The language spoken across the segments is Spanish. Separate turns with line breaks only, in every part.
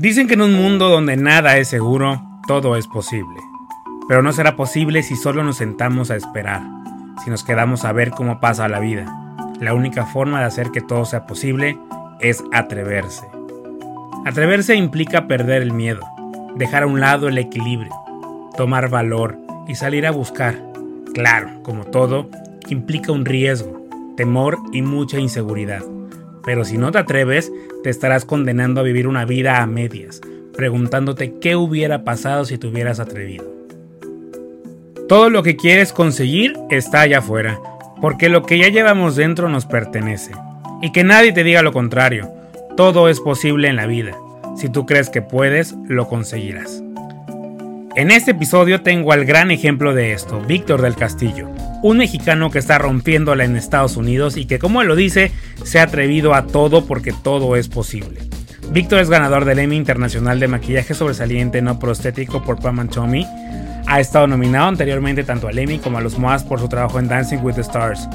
Dicen que en un mundo donde nada es seguro, todo es posible. Pero no será posible si solo nos sentamos a esperar, si nos quedamos a ver cómo pasa la vida. La única forma de hacer que todo sea posible es atreverse. Atreverse implica perder el miedo, dejar a un lado el equilibrio, tomar valor y salir a buscar. Claro, como todo, implica un riesgo, temor y mucha inseguridad. Pero si no te atreves, te estarás condenando a vivir una vida a medias, preguntándote qué hubiera pasado si te hubieras atrevido. Todo lo que quieres conseguir está allá afuera, porque lo que ya llevamos dentro nos pertenece. Y que nadie te diga lo contrario, todo es posible en la vida. Si tú crees que puedes, lo conseguirás. En este episodio tengo al gran ejemplo de esto, Víctor del Castillo, un mexicano que está rompiéndola en Estados Unidos y que como lo dice, se ha atrevido a todo porque todo es posible. Víctor es ganador del Emmy Internacional de Maquillaje Sobresaliente No Prostético por Pam Tommy. Ha estado nominado anteriormente tanto al Emmy como a los MOAS por su trabajo en Dancing with the Stars.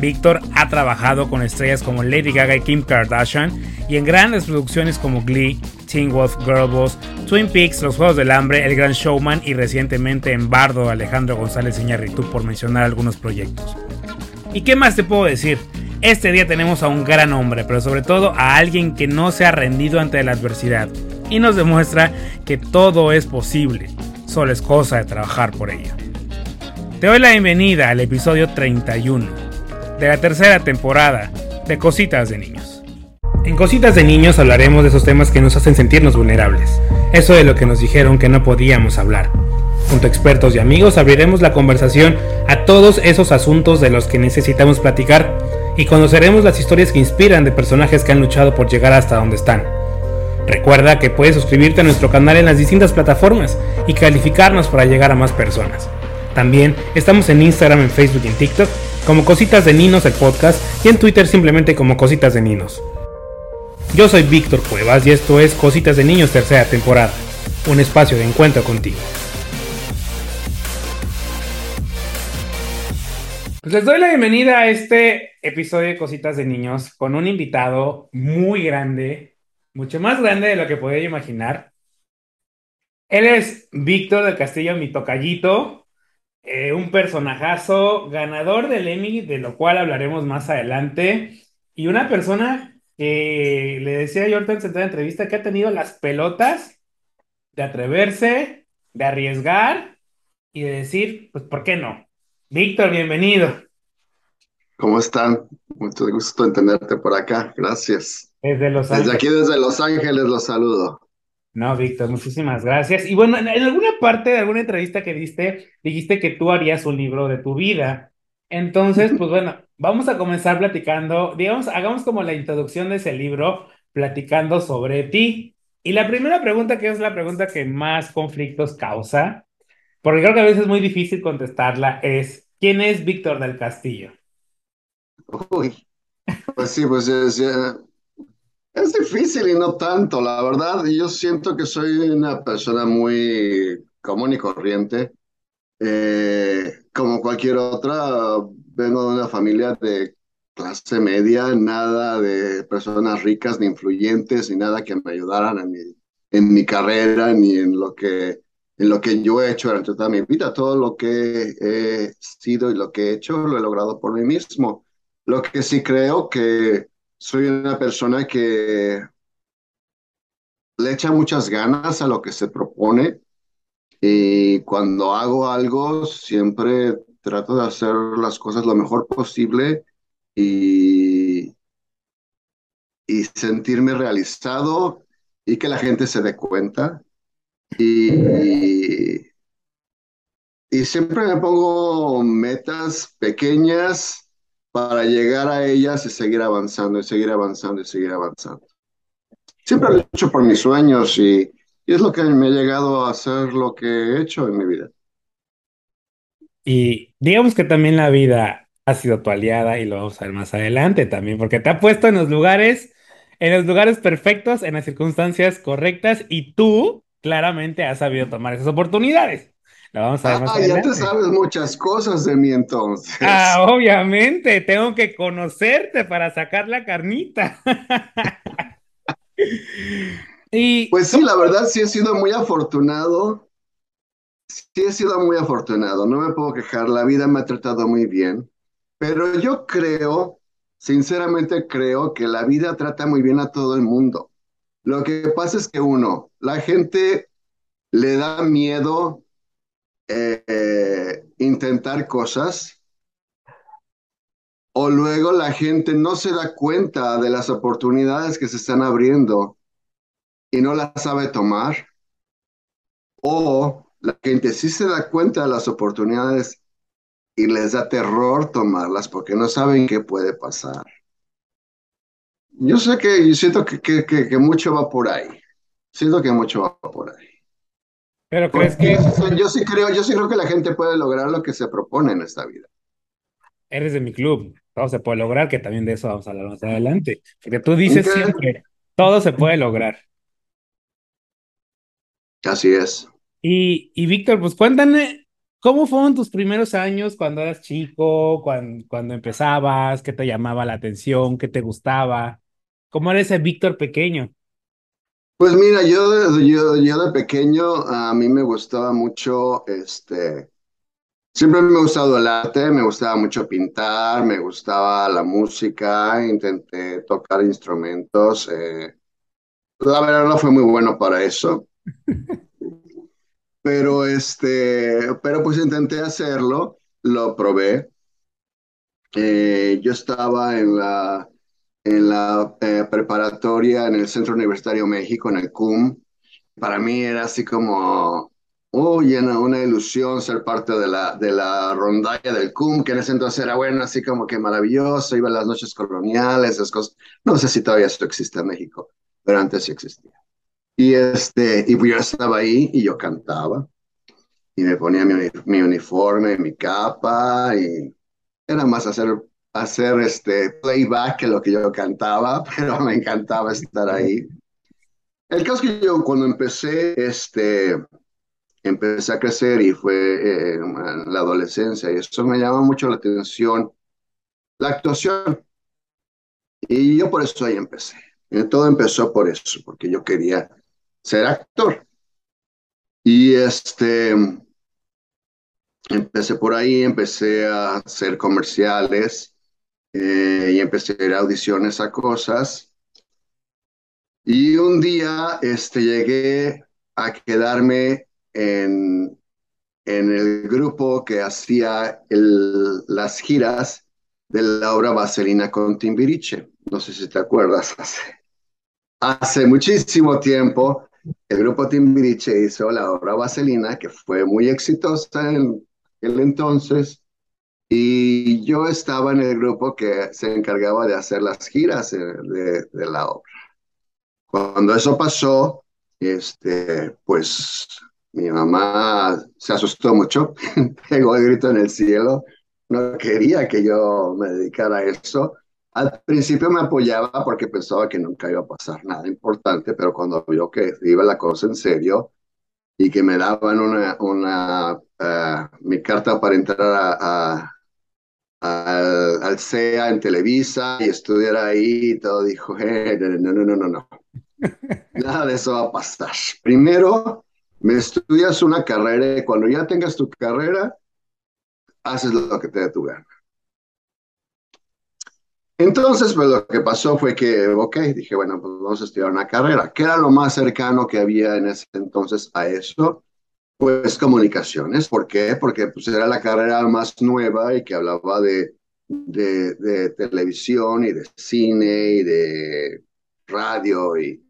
Víctor ha trabajado con estrellas como Lady Gaga y Kim Kardashian y en grandes producciones como Glee, Teen Wolf, Girl Boss, Twin Peaks, Los Juegos del Hambre, El Gran Showman y recientemente en Bardo Alejandro González Iñárritu por mencionar algunos proyectos. ¿Y qué más te puedo decir? Este día tenemos a un gran hombre, pero sobre todo a alguien que no se ha rendido ante la adversidad y nos demuestra que todo es posible, solo es cosa de trabajar por ello. Te doy la bienvenida al episodio 31 de la tercera temporada de Cositas de Niños. En Cositas de Niños hablaremos de esos temas que nos hacen sentirnos vulnerables, eso de lo que nos dijeron que no podíamos hablar. Junto a expertos y amigos abriremos la conversación a todos esos asuntos de los que necesitamos platicar y conoceremos las historias que inspiran de personajes que han luchado por llegar hasta donde están. Recuerda que puedes suscribirte a nuestro canal en las distintas plataformas y calificarnos para llegar a más personas. También estamos en Instagram, en Facebook y en TikTok como Cositas de Ninos el podcast y en Twitter simplemente como Cositas de Ninos. Yo soy Víctor Cuevas y esto es Cositas de Niños tercera temporada, un espacio de encuentro contigo. Pues les doy la bienvenida a este episodio de Cositas de Niños con un invitado muy grande, mucho más grande de lo que podía imaginar. Él es Víctor del Castillo, mi tocallito, eh, un personajazo, ganador del Emmy, de lo cual hablaremos más adelante, y una persona que le decía yo ahorita en la entrevista que ha tenido las pelotas de atreverse, de arriesgar y de decir, pues, ¿por qué no? Víctor, bienvenido.
¿Cómo están? Mucho gusto en tenerte por acá. Gracias.
Desde Los Ángeles.
Desde aquí, desde Los Ángeles, los saludo.
No, Víctor, muchísimas gracias. Y bueno, en, alguna parte de alguna entrevista que diste, dijiste que tú harías un libro de tu vida. Entonces, pues bueno, vamos a comenzar platicando, digamos, hagamos como la introducción de ese libro, platicando sobre ti. Y la primera pregunta, que es la pregunta que más conflictos causa, porque creo que a veces es muy difícil contestarla, es, ¿quién es Víctor del Castillo?
Uy, pues sí, pues es, es difícil y no tanto, la verdad. Yo siento que soy una persona muy común y corriente. Eh, como cualquier otra, vengo de una familia de clase media, nada de personas ricas ni influyentes, ni nada que me ayudaran en mi, en mi carrera, ni en lo, que, en lo que yo he hecho durante toda mi vida. Todo lo que he sido y lo que he hecho lo he logrado por mí mismo. Lo que sí creo que soy una persona que le echa muchas ganas a lo que se propone y cuando hago algo siempre trato de hacer las cosas lo mejor posible y, y sentirme realizado y que la gente se dé cuenta. Y, y siempre me pongo metas pequeñas para llegar a ellas y seguir avanzando y seguir avanzando y seguir avanzando. Siempre lo he hecho por mis sueños y, es lo que me ha llegado a hacer lo que he hecho en mi vida.
Y digamos que también la vida ha sido tu aliada y lo vamos a ver más adelante también, porque te ha puesto en los lugares, en los lugares perfectos, en las circunstancias correctas y tú claramente has sabido tomar esas oportunidades.
La vamos a ver ah, ya te sabes muchas cosas de mí entonces.
Ah, obviamente, tengo que conocerte para sacar la carnita. Y
Pues sí, la verdad sí he sido muy afortunado, sí he sido muy afortunado, no me puedo quejar, la vida me ha tratado muy bien, pero yo creo, sinceramente creo que la vida trata muy bien a todo el mundo. Lo que pasa es que uno, la gente le da miedo eh, intentar cosas o luego la gente no se da cuenta de las oportunidades que se están abriendo y no las sabe tomar, o la gente sí se da cuenta de las oportunidades y les da terror tomarlas porque no saben qué puede pasar. Yo sé que, yo siento que, que, que, que mucho va por ahí. Siento que mucho va por ahí.
pero crees
Porque
que
yo, sí creo, yo sí creo que la gente puede lograr lo que se propone en esta vida.
eres de mi club, todo se puede lograr, que también de eso vamos a hablar más adelante. Porque tú dices siempre, todo se puede lograr.
Así es.
Y, y Víctor, pues cuéntame, ¿cómo fueron tus primeros años cuando eras chico, cuando, cuando empezabas, qué te llamaba la atención, qué te gustaba? ¿Cómo era ese Víctor pequeño?
Pues mira, yo, de- yo, yo de pequeño a mí me gustaba mucho, este, siempre me ha gustado el arte, me gustaba mucho pintar, me gustaba la música, intenté tocar instrumentos. eh, la verdad no fue muy bueno para eso, pero este, pero pues intenté hacerlo, lo probé. Eh, yo estaba en la, en la eh, preparatoria en el Centro Universitario México, en el CUM. Para mí era así como, uy, una, ilusión ser parte de la, de la rondalla del CUM, que en ese entonces era bueno, así como que maravilloso, iba las noches coloniales, esas cosas. No sé si todavía esto existe en México, pero antes sí existía. Y, este, y pues yo estaba ahí y yo cantaba y me ponía mi, mi uniforme, mi capa y era más hacer, hacer este playback que lo que yo cantaba, pero me encantaba estar ahí. El caso que yo cuando empecé, este, empecé a crecer y fue eh, en la adolescencia y eso me llama mucho la atención, la actuación. Y yo por eso ahí empecé. Y todo empezó por eso, porque yo quería ser actor. Y este, empecé por ahí, empecé a hacer comerciales eh, y empecé a ir a audiciones a cosas. Y un día este, llegué a quedarme en, en el grupo que hacía el- las giras de la obra Vaselina con Timbiriche. No sé si te acuerdas, hace, hace muchísimo tiempo el grupo Timbiriche hizo la obra Vaselina, que fue muy exitosa en el entonces, y yo estaba en el grupo que se encargaba de hacer las giras de, de la obra. Cuando eso pasó, este, pues mi mamá se asustó mucho, pegó el grito en el cielo, no quería que yo me dedicara a eso. Al principio me apoyaba porque pensaba que nunca iba a pasar nada importante, pero cuando vio que iba la cosa en serio y que me daban una, una uh, mi carta para entrar a, a, al, al CEA en Televisa y estudiar ahí y todo, dijo, eh, no, no, no, no, no. Nada de eso va a pasar. Primero, me estudias una carrera y cuando ya tengas tu carrera, haces lo que te dé tu gana. Entonces, pues lo que pasó fue que, ok, dije, bueno, pues vamos a estudiar una carrera. ¿Qué era lo más cercano que había en ese entonces a eso? Pues comunicaciones. ¿Por qué? Porque pues, era la carrera más nueva y que hablaba de, de, de televisión y de cine y de radio y,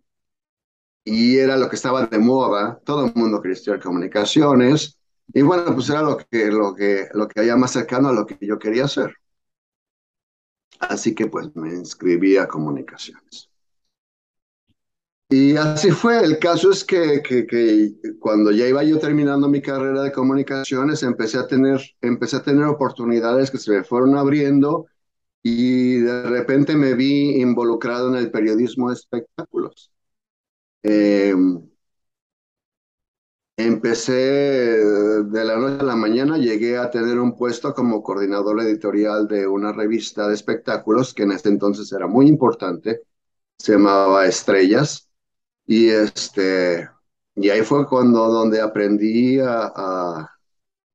y era lo que estaba de moda. Todo el mundo quería estudiar comunicaciones. Y bueno, pues era lo que, lo que, lo que había más cercano a lo que yo quería hacer. Así que pues me inscribí a comunicaciones. Y así fue. El caso es que, que, que, cuando ya iba yo terminando mi carrera de comunicaciones, empecé a tener, empecé a tener oportunidades que se me fueron abriendo y de repente me vi involucrado en el periodismo de espectáculos. Eh, empecé de la noche a la mañana, llegué a tener un puesto como coordinador editorial de una revista de espectáculos que en ese entonces era muy importante, se llamaba Estrellas Y, este, y ahí fue cuando donde aprendí a, a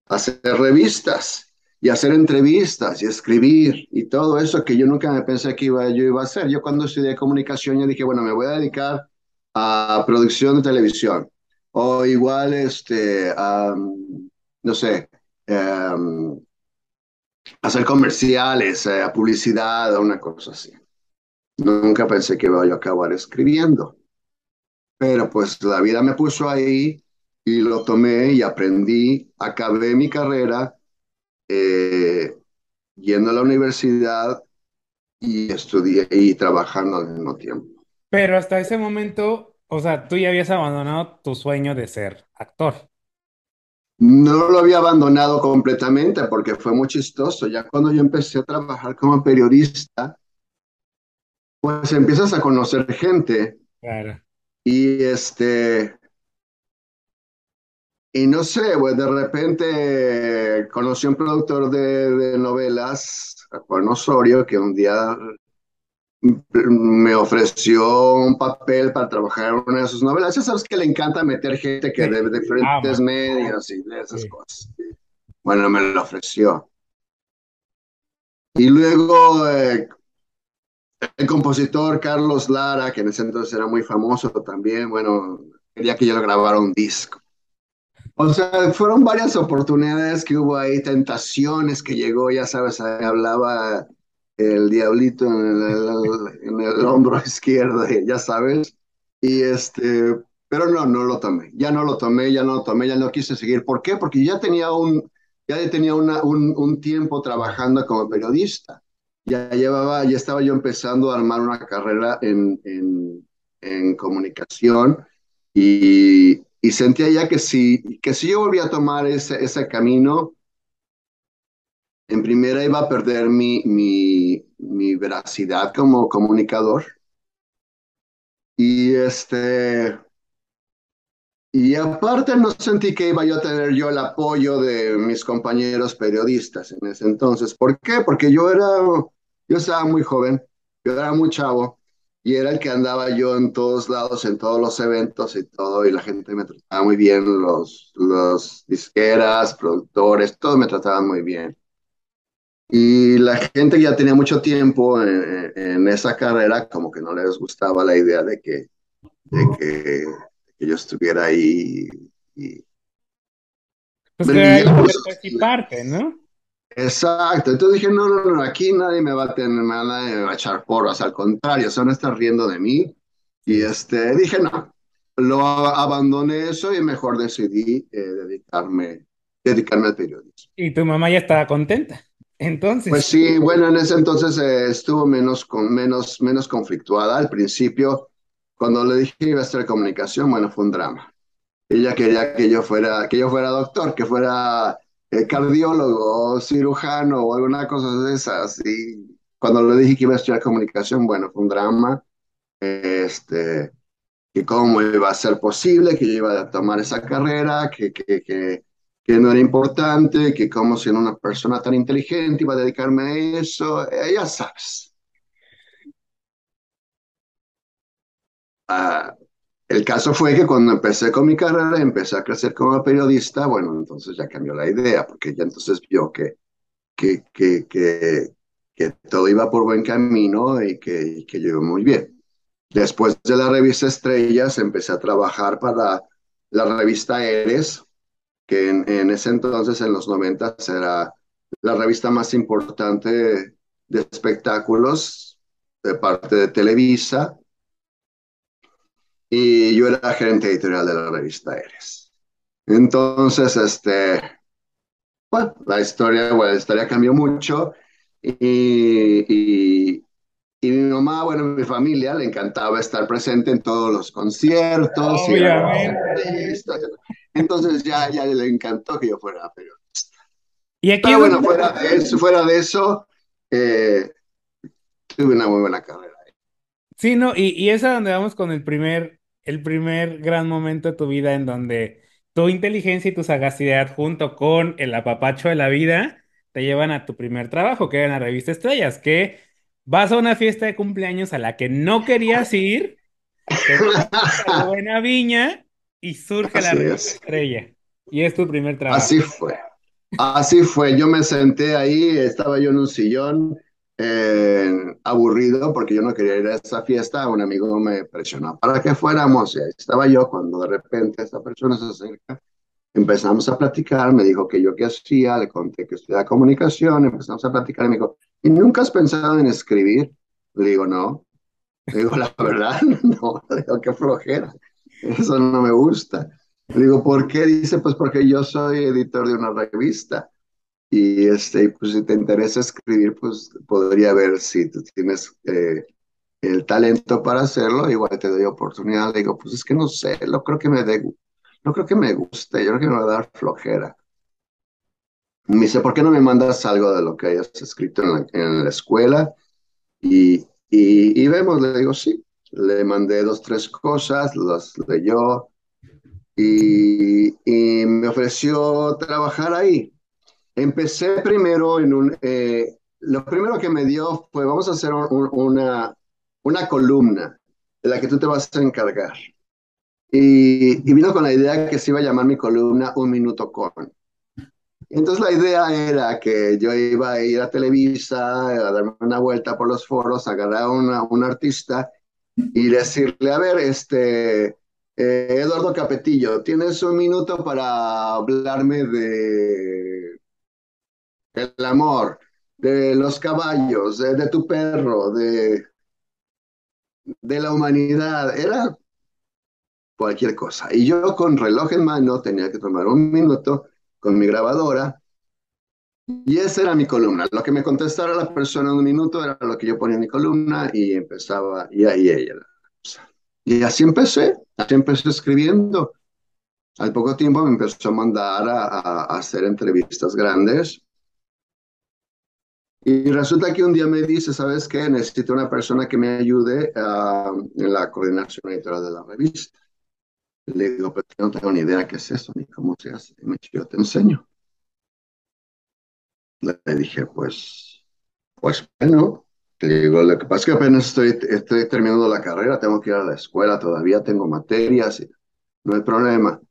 hacer revistas y hacer entrevistas y escribir y todo eso que yo nunca me pensé que iba, yo iba a hacer. Yo cuando estudié comunicación, yo dije, bueno, me voy a dedicar a producción de televisión o igual, este, a, no sé, um, hacer comerciales, a publicidad una cosa así. Nunca pensé que iba a acabar escribiendo. Pero pues la vida me puso ahí y lo tomé y aprendí, acabé mi carrera eh, yendo a la universidad y estudié y trabajando al mismo tiempo.
Pero hasta ese momento, o sea, tú ya habías abandonado tu sueño de ser actor.
No lo había abandonado completamente porque fue muy chistoso. Ya cuando yo empecé a trabajar como periodista, pues empiezas a conocer gente.
Claro.
Y este, y no sé, pues de repente conocí a un productor de, novelas, Juan Osorio, que un día me ofreció un papel para trabajar en una de sus novelas. Ya sabes que le encanta meter gente que de diferentes medios y de esas cosas. Bueno, me lo ofreció. Y luego eh, el compositor Carlos Lara, que en ese entonces era muy famoso también, bueno, quería que yo grabara un disco. O sea, fueron varias oportunidades que hubo ahí, tentaciones que llegó, ya sabes, hablaba el diablito en el, hombro izquierdo, ya sabes, y este, pero no, no lo tomé, ya no lo tomé, ya no lo tomé, ya no quise seguir. ¿Por qué? Porque ya tenía un, ya tenía un, un tiempo trabajando como periodista, ya llevaba, ya estaba yo empezando a armar una carrera en, en, en comunicación y, y sentía ya que si, que si yo volvía a tomar ese, ese camino, en primera iba a perder mi, mi, mi veracidad como comunicador. Y este, y aparte no sentí que iba yo a tener yo el apoyo de mis compañeros periodistas en ese entonces. ¿Por qué? Porque yo era, yo estaba muy joven, yo era muy chavo y era el que andaba yo en todos lados, en todos los eventos y todo, y la gente me trataba muy bien, los, los disqueras, productores, todos me trataban muy bien. Y la gente ya tenía mucho tiempo en, esa carrera, como que no les gustaba la idea de que, de que, yo estuviera ahí. Y,
pues que participarte, ¿no?
Exacto, entonces dije, no, no, no, aquí nadie me va a tener nada, me va a echar porras, al contrario, se van a estar riendo de mí. Y este, dije, no, lo abandoné eso y mejor decidí eh, dedicarme, dedicarme al periodismo.
Y tu mamá ya estaba contenta, entonces.
Pues sí, bueno, en ese entonces eh, estuvo menos, con, menos, menos conflictuada. Al principio, cuando le dije que iba a estudiar comunicación, bueno, fue un drama. Ella quería que yo fuera, que yo fuera doctor, que fuera eh, cardiólogo cirujano o alguna cosa de esas. Y cuando le dije que iba a estudiar comunicación, bueno, fue un drama. Este, que cómo iba a ser posible, que yo iba a tomar esa carrera, que, que, que, que no era importante, que como siendo una persona tan inteligente iba a dedicarme a eso, eh, ya sabes. Ah, el caso fue que cuando empecé con mi carrera, empecé a crecer como periodista, bueno, entonces ya cambió la idea, porque ya entonces vio que, que, que, que, que todo iba por buen camino y que, que yo iba muy bien. Después de la revista Estrellas, empecé a trabajar para la revista Eres, que en, en ese entonces, en los 90, era la revista más importante de espectáculos de parte de Televisa y yo era gerente editorial de la revista Eres. Entonces, este, bueno, la historia, bueno, la historia cambió mucho y, y, y, mi mamá, bueno, mi familia le encantaba estar presente en todos los conciertos.
Obviamente.
Entonces ya, ya le encantó que yo fuera periodista.
Y aquí
Pero bueno, fuera de eso, fuera de eso eh, tuve una muy buena carrera.
Sí, no, y, y es a donde vamos con el primer el primer gran momento de tu vida en donde tu inteligencia y tu sagacidad junto con el apapacho de la vida te llevan a tu primer trabajo, que era en la revista Estrellas, que vas a una fiesta de cumpleaños a la que no querías ir buena viña y surge la
Así
revista
es.
Estrella. Y es tu primer trabajo.
Así fue. Así fue. Yo me senté ahí, estaba yo en un sillón, eh, aburrido porque yo no quería ir a esa fiesta. Un amigo me presionó para que fuéramos y ahí estaba yo cuando de repente esta persona se acerca. Empezamos a platicar, me dijo que yo qué hacía, le conté que estudiaba comunicación, empezamos a platicar y me dijo, ¿y nunca has pensado en escribir? Le digo, no. Le digo, la verdad, no. Le digo, qué flojera. Eso no me gusta. Digo, ¿por qué? Dice, pues porque yo soy editor de una revista. Y este, pues si te interesa escribir, pues podría ver si tú tienes eh, el talento para hacerlo, igual te doy oportunidad. Digo, pues es que no sé, no creo que me no creo que me guste, yo creo que me va a dar flojera. Me dice, ¿por qué no me mandas algo de lo que hayas escrito en la, en la escuela? Y, y, y, vemos, le digo, sí. Le mandé dos, tres cosas, las leyó y, y me ofreció trabajar ahí. Empecé primero en un, eh, lo primero que me dio fue, vamos a hacer un, una, una columna de la que tú te vas a encargar. Y, y, vino con la idea que se iba a llamar mi columna Un Minuto Con. Entonces la idea era que yo iba a ir a Televisa, a darme una vuelta por los foros, agarrar a un artista y decirle, a ver, este, eh, Eduardo Capetillo, tienes un minuto para hablarme de el amor, de los caballos, de, de tu perro, de, de la humanidad. Era cualquier cosa. Y yo con reloj en mano tenía que tomar un minuto con mi grabadora y esa era mi columna. Lo que me contestara la persona en un minuto era lo que yo ponía en mi columna y empezaba, y ahí ella. Y así empecé, así empecé escribiendo. Al poco tiempo me empezó a mandar a, a, hacer entrevistas grandes. Y resulta que un día me dice, ¿sabes qué? Necesito una persona que me ayude uh, en la coordinación editorial de la revista. Le digo, pero no tengo ni idea qué es eso, ni cómo se hace. Y me dice, yo te enseño. Le dije, pues, pues bueno. Le digo, lo que pasa es que apenas estoy, estoy terminando la carrera, tengo que ir a la escuela, todavía tengo materias, no hay problema.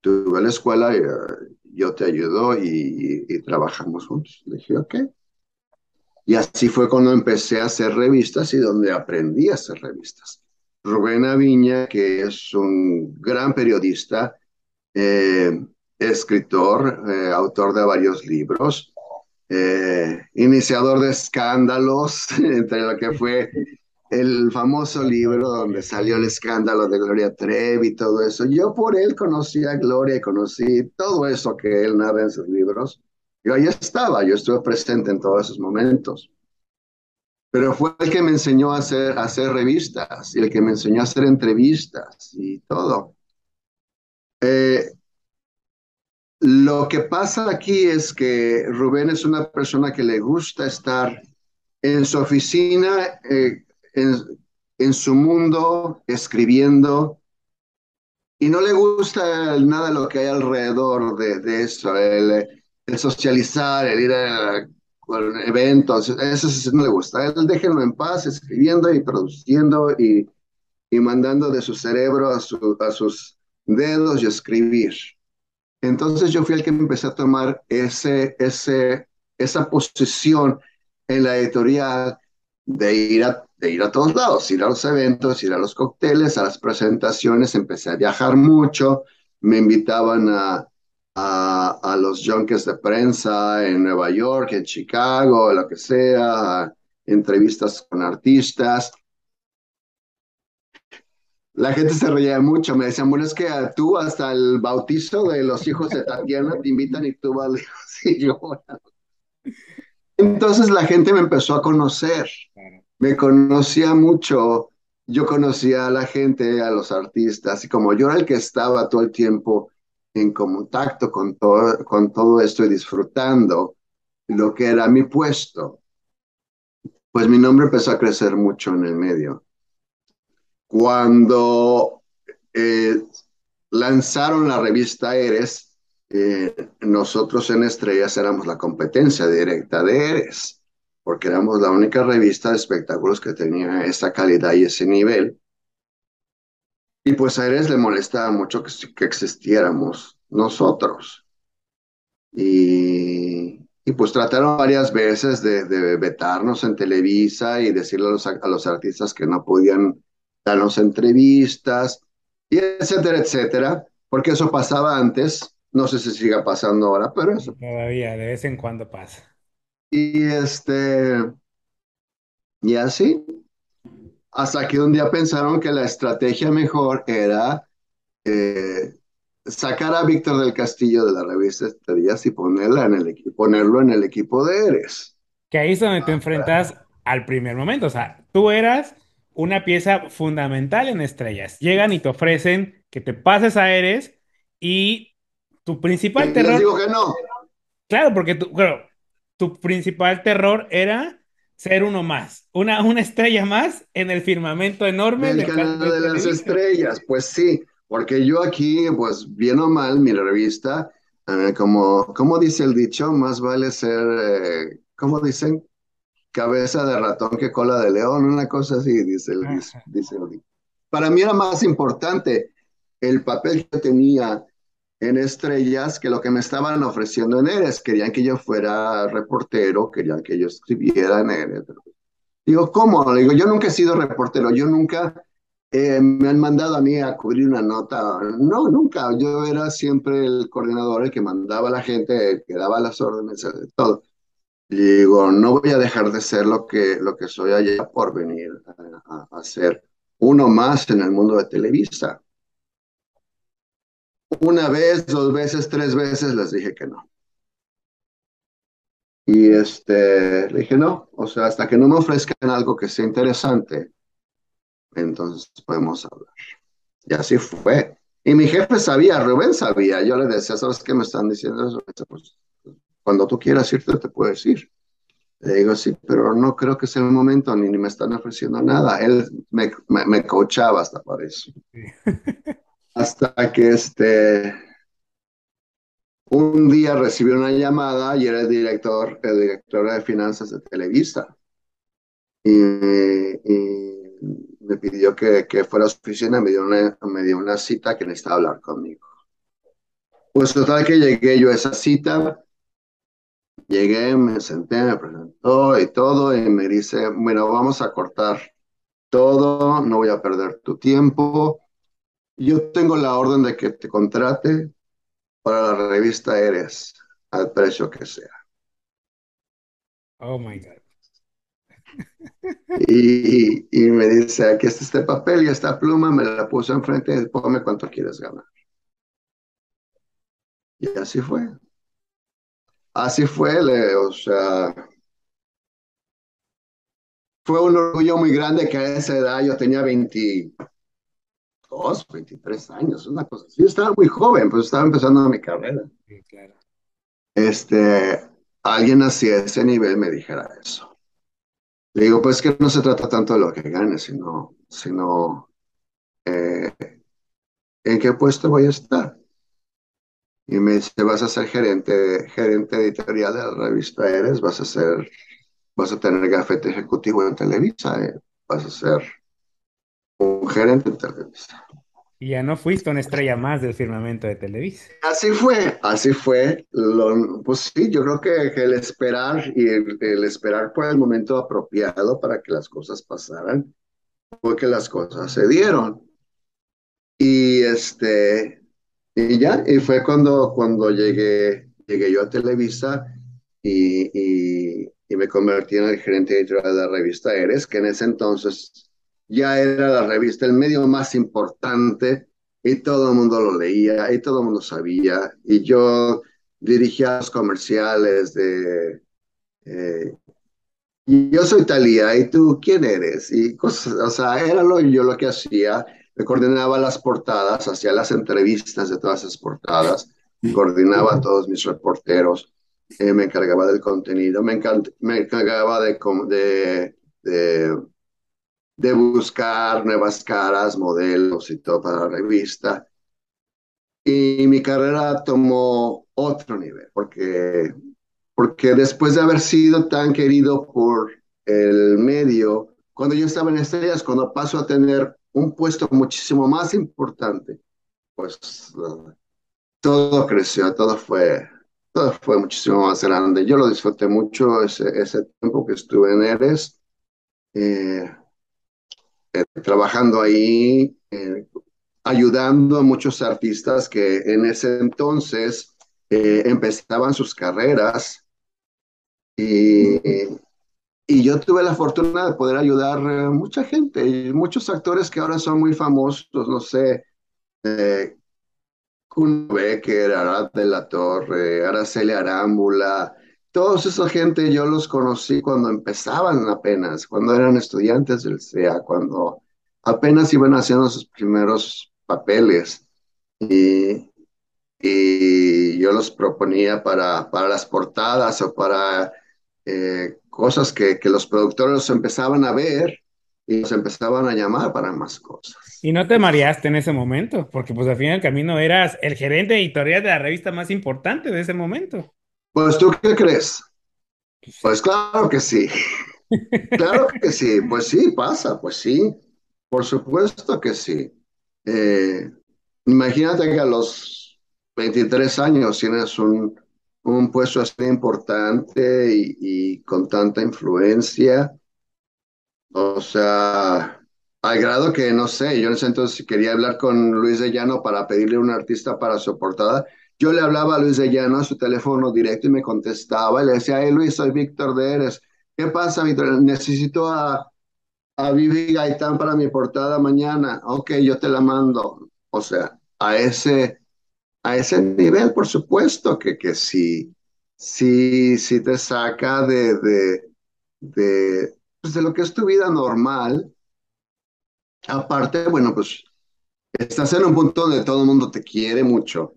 Tú a la escuela y uh, yo te ayudo y, y, y, trabajamos juntos. Le dije, ok. Y así fue cuando empecé a hacer revistas y donde aprendí a hacer revistas. Rubén Aviña, que es un gran periodista, eh, escritor, eh, autor de varios libros, eh, iniciador de escándalos, entre lo que fue el famoso libro donde salió el escándalo de Gloria Trevi y todo eso. Yo por él conocí a Gloria y conocí todo eso que él narra en sus libros. Yo ahí estaba, yo estuve presente en todos esos momentos. Pero fue el que me enseñó a hacer, a hacer revistas y el que me enseñó a hacer entrevistas y todo. Eh, lo que pasa aquí es que Rubén es una persona que le gusta estar en su oficina, eh, en, su mundo, escribiendo, y no le gusta nada lo que hay alrededor de, eso, el, socializar, el ir a, eventos, eso no le gusta. Él déjenlo en paz, escribiendo y produciendo y, mandando de su cerebro a sus dedos y escribir. Entonces yo fui el que empecé a tomar ese, ese, esa posición en la editorial de ir, a, de ir a todos lados, ir a los eventos, ir a los cócteles, a las presentaciones, empecé a viajar mucho, me invitaban a, a, los junkets de prensa en Nueva York, en Chicago, lo que sea, entrevistas con artistas la gente se reía mucho, me decían, bueno, es que tú hasta el bautizo de los hijos de Tatiana te invitan y tú vas y yo. Entonces la gente me empezó a conocer, me conocía mucho, yo conocía a la gente, a los artistas, y como yo era el que estaba todo el tiempo en contacto con todo, con todo esto y disfrutando lo que era mi puesto, pues mi nombre empezó a crecer mucho en el medio cuando eh, lanzaron la revista Eres, eh, nosotros en Estrellas éramos la competencia directa de Eres, porque éramos la única revista de espectáculos que tenía esa calidad y ese nivel. Y pues a Eres le molestaba mucho que, que existiéramos nosotros. Y, y, pues trataron varias veces de, de, vetarnos en Televisa y decirle a los, a los artistas que no podían darnos entrevistas, y etcétera, etcétera, porque eso pasaba antes. No sé si siga pasando ahora, pero eso.
Todavía, de vez en cuando pasa.
Y este, y así, hasta que un día pensaron que la estrategia mejor era eh, sacar a Víctor del Castillo de la revista Estrellas y ponerla en el, ponerlo en el equipo de Eres.
Que ahí es donde te enfrentas al primer momento. O sea, tú eras una pieza fundamental en Estrellas. Llegan y te ofrecen que te pases a Eres y tu principal
y
terror.
Digo que no.
Claro, porque tu, claro, tu principal terror era ser uno más, una, una estrella más en el firmamento enorme
del canal de, de las estrellas. Pues sí, porque yo aquí, pues bien o mal, mi revista, eh, como, como dice el dicho, más vale ser, eh, ¿cómo dicen? Cabeza de ratón que cola de león, una cosa así, dice el, dice el. Para mí era más importante el papel que tenía en Estrellas que lo que me estaban ofreciendo en Eres. Querían que yo fuera reportero, querían que yo escribiera en Eres. Digo, ¿cómo? Digo, yo nunca he sido reportero, yo nunca eh, me han mandado a mí a cubrir una nota. No, nunca. Yo era siempre el coordinador, el que mandaba a la gente, el que daba las órdenes, todo. Digo, no voy a dejar de ser lo que, lo que soy allá por venir a, a, a ser uno más en el mundo de Televisa. Una vez, dos veces, tres veces les dije que no. Y este, le dije no, o sea, hasta que no me ofrezcan algo que sea interesante, entonces podemos hablar. Y así fue. Y mi jefe sabía, Rubén sabía, yo le decía, ¿sabes qué me están diciendo eso? Cuando tú quieras irte, te puedes ir. Le digo, sí, pero no creo que sea el momento, ni, ni me están ofreciendo nada. Él me, me, me coachaba hasta para eso. Sí. hasta que este, un día recibí una llamada y era el director, el director de finanzas de Televisa. Y, y me pidió que, que, fuera a su oficina, me dio, una, me dio una cita que necesitaba hablar conmigo. Pues total que llegué yo a esa cita, llegué, me senté, me presentó y todo, y me dice, bueno, vamos a cortar todo, no voy a perder tu tiempo, yo tengo la orden de que te contrate para la revista Eres, al precio que sea.
Oh my God.
Y, y, me dice, aquí está este papel y esta pluma, me la puso enfrente y ponme cuánto quieres ganar. Y así fue. Así fue, le, o sea, fue un orgullo muy grande que a esa edad yo tenía 20, 22, 23 años, una cosa así. Yo estaba muy joven, pues estaba empezando mi carrera.
Sí, claro.
Este, alguien así a ese nivel me dijera eso. Le digo, pues que no se trata tanto de lo que gane, sino, sino eh, en qué puesto voy a estar. Y me dice, vas a ser gerente, gerente editorial de la revista Eres, vas a ser, vas a tener gafete ejecutivo en Televisa, eh, vas a ser un gerente en Televisa.
Y ya no fuiste una estrella más del firmamento de Televisa.
Así fue, así fue. Lo, pues sí, yo creo que, el esperar y el, el, esperar por el momento apropiado para que las cosas pasaran fue que las cosas se dieron. Y este, y ya, y fue cuando, cuando llegué, llegué yo a Televisa y, y, me convertí en el gerente editorial de la revista Eres, que en ese entonces ya era la revista, el medio más importante, y todo el mundo lo leía, y todo el mundo sabía, y yo dirigía los comerciales de... Eh, yo soy Talía, ¿y tú quién eres? Y cosas, o sea, era lo, yo lo que hacía, coordinaba las portadas, hacía las entrevistas de todas esas portadas, coordinaba a todos mis reporteros, eh, me encargaba del contenido, me, me encargaba de, de, de de buscar nuevas caras, modelos y todo para la revista. Y mi carrera tomó otro nivel, porque, porque después de haber sido tan querido por el medio, cuando yo estaba en Estrellas, cuando paso a tener un puesto muchísimo más importante, pues todo creció, todo fue, todo fue muchísimo más grande. Yo lo disfruté mucho ese, ese tiempo que estuve en Eres, eh, eh, trabajando ahí, eh, ayudando a muchos artistas que en ese entonces empezaban sus carreras y, y yo tuve la fortuna de poder ayudar a mucha gente, y muchos actores que ahora son muy famosos, no sé, eh, Kuno Becker, Arad de la Torre, Araceli Arámbula, todos esa gente yo los conocí cuando empezaban apenas, cuando eran estudiantes del CEA, cuando apenas iban haciendo sus primeros papeles. Y, y yo los proponía para, para las portadas o para eh, cosas que, que los productores empezaban a ver y los empezaban a llamar para más cosas.
Y no te mareaste en ese momento, porque pues al fin y al camino eras el gerente editorial de la revista más importante de ese momento.
Pues tú qué crees? Pues claro que sí. claro que sí, pues sí, pasa, pues sí. Por supuesto que sí. Eh, imagínate que a los 23 años tienes un, un puesto así importante y, con tanta influencia. O sea, al grado que, no sé, yo en ese entonces quería hablar con Luis de Llano para pedirle un artista para su portada. Yo le hablaba a Luis de Llano a su teléfono directo y me contestaba y le decía, hey Luis, soy Víctor de Eres. ¿Qué pasa, Víctor? Necesito a, a Vivi Gaitán para mi portada mañana. Ok, yo te la mando. O sea, a ese a ese nivel, por supuesto, que, que sí, sí, sí te saca de, de, de, pues de lo que es tu vida normal. Aparte, bueno, pues estás en un punto donde todo el mundo te quiere mucho.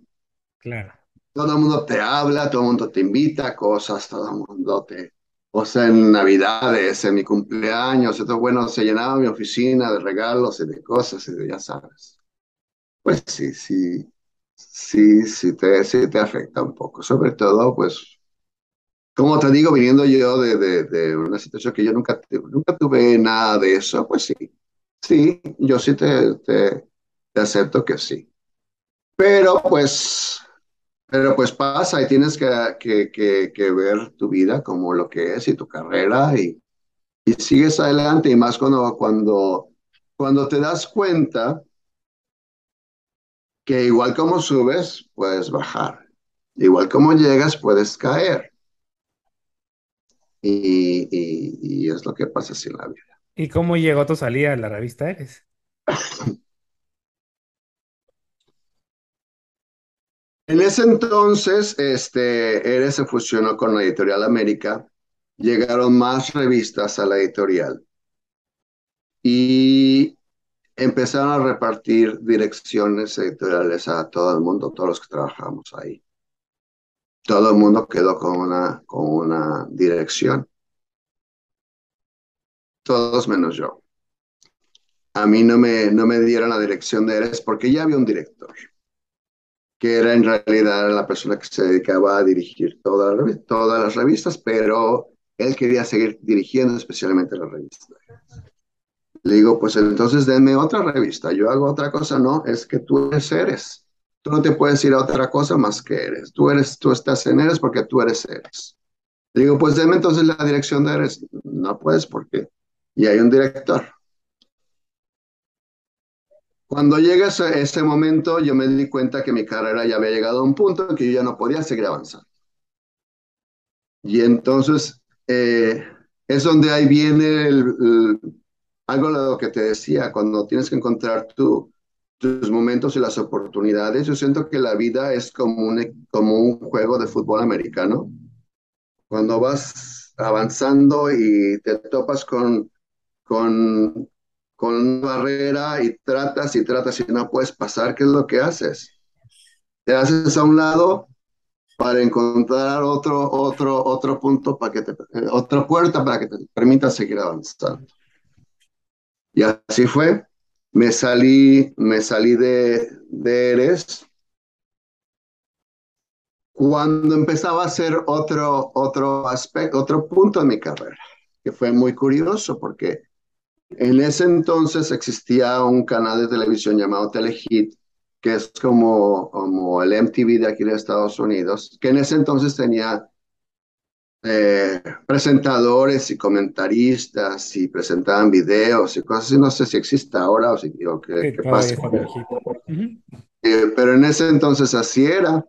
Claro.
Todo el mundo te habla, todo el mundo te invita a cosas, todo el mundo te... O sea, en Navidades, en mi cumpleaños, entonces, bueno, se llenaba mi oficina de regalos y de cosas y de, ya sabes. Pues sí, sí, sí, sí te, sí te afecta un poco. Sobre todo, pues, como te digo, viniendo yo de, de, una situación que yo nunca, nunca tuve nada de eso, pues sí, sí, yo sí te, te, te acepto que sí. Pero pues, pero pues pasa y tienes que, que, que, que, ver tu vida como lo que es y tu carrera y, y sigues adelante y más cuando, cuando, cuando te das cuenta que igual como subes, puedes bajar. Igual como llegas, puedes caer. Y, y, es lo que pasa así en la vida.
¿Y cómo llegó tu salida a la revista Eres?
En ese entonces, este, Eres se fusionó con la Editorial América. Llegaron más revistas a la editorial. Y empezaron a repartir direcciones editoriales a todo el mundo, todos los que trabajamos ahí. Todo el mundo quedó con una, con una dirección. Todos menos yo. A mí no me, no me dieron la dirección de Eres porque ya había un director, que era en realidad la persona que se dedicaba a dirigir toda todas las revistas, pero él quería seguir dirigiendo especialmente la revista. Le digo, pues entonces denme otra revista, yo hago otra cosa, no, es que tú eres eres. Tú no te puedes ir a otra cosa más que eres. Tú eres, tú estás en eres porque tú eres eres. Le digo, pues denme entonces la dirección de eres. No puedes porque y hay un director. Cuando llega ese, ese, momento, yo me di cuenta que mi carrera ya había llegado a un punto en que yo ya no podía seguir avanzando. Y entonces eh, es donde ahí viene el, algo de lo que te decía, cuando tienes que encontrar tu, tus momentos y las oportunidades, yo siento que la vida es como un, como un juego de fútbol americano. Cuando vas avanzando y te topas con, con, con una barrera y tratas y tratas y no puedes pasar, ¿qué es lo que haces? Te haces a un lado para encontrar otro, otro, otro punto, para que te, otra puerta para que te permita seguir avanzando. Y así fue. Me salí, me salí de, de Eres cuando empezaba a hacer otro, otro aspecto, otro punto de mi carrera, que fue muy curioso porque En ese entonces existía un canal de televisión llamado Telehit, que es como, como el MTV de aquí de Estados Unidos, que en ese entonces tenía eh, presentadores y comentaristas y presentaban videos y cosas así. No sé si existe ahora o, si, qué, pasa. Eh, pero en ese entonces así era.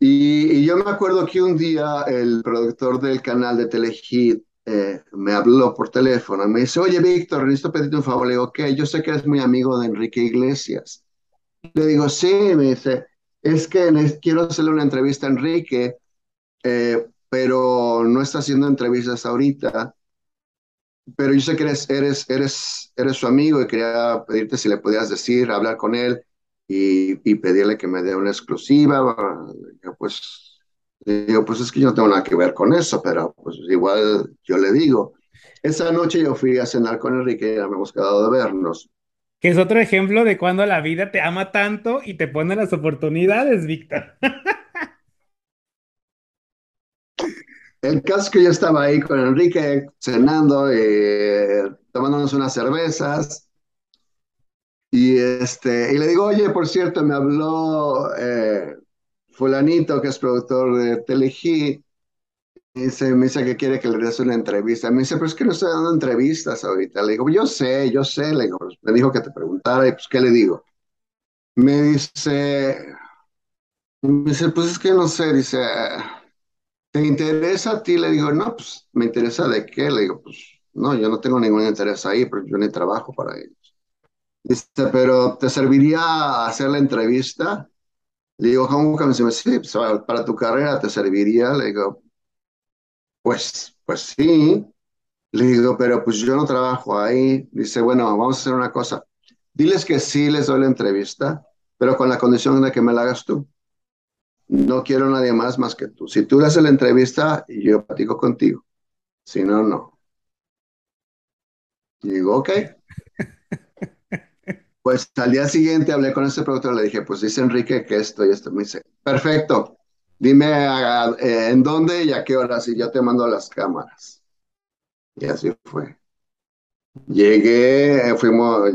Y, yo me acuerdo que un día el productor del canal de Telehit eh, me habló por teléfono. Me dice, oye, Víctor, necesito pedirte un favor. Le digo, ok, yo sé que eres muy amigo de Enrique Iglesias. Le digo, sí, me dice, es que quiero hacerle una entrevista a Enrique. Eh, pero no está haciendo entrevistas ahorita. Pero yo sé que eres, eres, eres, eres su amigo y quería pedirte si le podías decir, hablar con él y, y pedirle que me dé una exclusiva. Yo, pues, digo, pues es que yo no tengo nada que ver con eso, pero pues igual yo le digo. Esa noche yo fui a cenar con Enrique y hemos quedado de vernos.
Que es otro ejemplo de cuando la vida te ama tanto y te pone las oportunidades, Víctor.
El caso es que yo estaba ahí con Enrique cenando, eh, tomándonos unas cervezas. Y, este, y le digo, oye, por cierto, me habló eh, fulanito, que es productor de Telejí, y dice, me dice que quiere que le des una entrevista. Me dice, pero es que no estoy dando entrevistas ahorita. Le digo, yo sé, yo sé. Le digo, me dijo que te preguntara, y pues, ¿qué le digo? Me dice, me dice, pues es que no sé, dice, ¿te interesa a ti? Le digo, no, pues me interesa de qué. Le digo, pues no, yo no tengo ningún interés ahí, pero yo ni trabajo para ellos. Dice, pero ¿te serviría hacer la entrevista? Le digo, ¿cómo que me dice, sí, pues, para tu carrera te serviría? Le digo, pues, pues sí. Le digo, pero pues yo no trabajo ahí. Dice, bueno, vamos a hacer una cosa. Diles que sí les doy la entrevista, pero con la condición de que me la hagas tú no quiero nadie más más que tú. Si tú le haces la entrevista, yo platico contigo. Si no, no. Y digo, ok. Pues al día siguiente hablé con ese productor, le dije, pues dice Enrique que esto y esto. Me dice, perfecto, dime eh, en dónde y a qué horas y yo te mando las cámaras. Y así fue. Llegué, fuimos,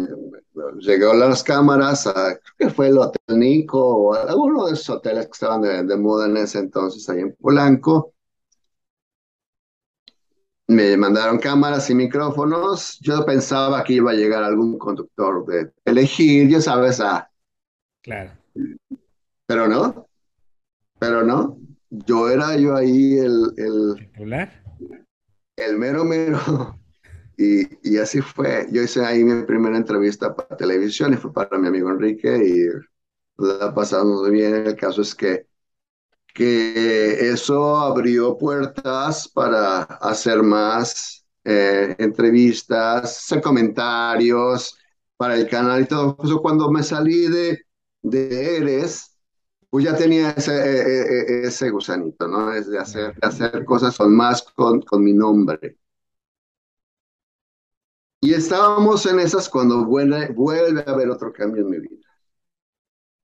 llegó las cámaras, a, creo que fue el Hotel Nico o alguno de esos hoteles que estaban de, moda en ese entonces ahí en Polanco. Me mandaron cámaras y micrófonos. Yo pensaba que iba a llegar algún conductor de elegir, ya sabes, a...
Claro.
Pero no, pero no. Yo era yo ahí el... El, el mero mero y, así fue. Yo hice ahí mi primera entrevista para televisión y fue para mi amigo Enrique y la pasamos muy bien. El caso es que, que eso abrió puertas para hacer más eh, entrevistas, hacer comentarios para el canal y todo. Eso cuando me salí de, de Eres, pues ya tenía ese, e, e, e, ese gusanito, ¿no? Es de hacer, hacer cosas con más con, con mi nombre. Y estábamos en esas cuando vuelve, a haber otro cambio en mi vida.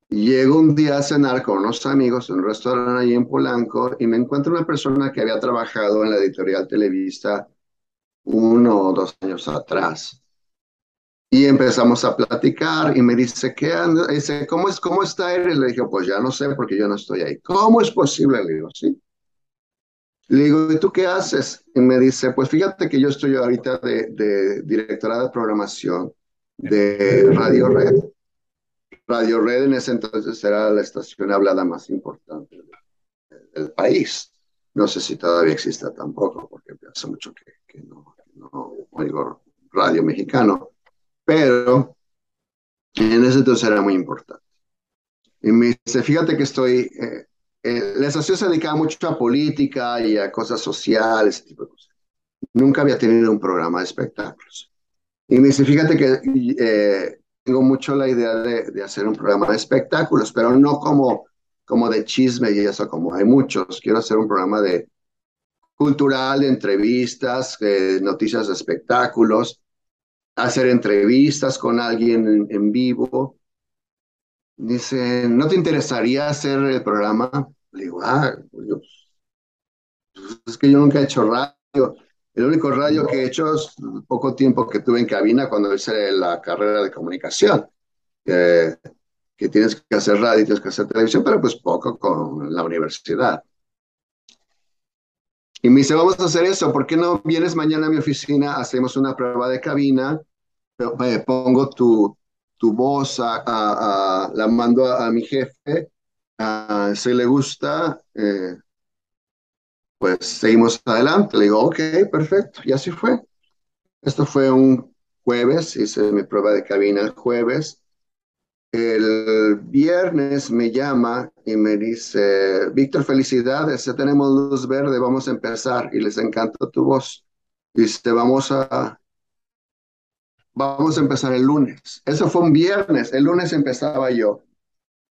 Llego un día a cenar con unos amigos en un restaurante ahí en Polanco y me encuentro una persona que había trabajado en la editorial Televista uno o dos años atrás. Y empezamos a platicar y me dice, ¿qué anda? Dice, ¿cómo, es, ¿cómo está él? le dije, pues ya no sé porque yo no estoy ahí. ¿Cómo es posible? Le digo, sí. Le digo, ¿y tú qué haces? Y me dice, pues fíjate que yo estoy ahorita de, directora de programación de Radio Red. Radio Red en ese entonces era la estación hablada más importante del, país. No sé si todavía existe tampoco, porque hace mucho que, no, oigo radio mexicano. Pero en ese entonces era muy importante. Y me dice, fíjate que estoy, eh, eh, la estación se dedicaba mucho a política y a cosas sociales, ese tipo de cosas. Nunca había tenido un programa de espectáculos. Y me dice, fíjate que eh, tengo mucho la idea de, hacer un programa de espectáculos, pero no como, como de chisme y eso, como hay muchos. Quiero hacer un programa de cultural, de entrevistas, eh, noticias de espectáculos, hacer entrevistas con alguien en, en vivo Dice, ¿no te interesaría hacer el programa? Le digo, ah, pues, pues, es que yo nunca he hecho radio. El único radio que he hecho es poco tiempo que tuve en cabina cuando hice la carrera de comunicación. que tienes que hacer radio, tienes que hacer televisión, pero pues poco con la universidad. Y me dice, vamos a hacer eso, ¿por qué no vienes mañana a mi oficina? Hacemos una prueba de cabina, eh, pongo tu, tu voz, la mando a, mi jefe, si le gusta, eh, pues seguimos adelante. Le digo, ok, perfecto, y así fue. Esto fue un jueves, hice mi prueba de cabina el jueves. El viernes me llama y me dice, Víctor, felicidades, ya tenemos luz verde, vamos a empezar y les encanta tu voz. Dice, vamos a, vamos a empezar el lunes. Eso fue un viernes, el lunes empezaba yo.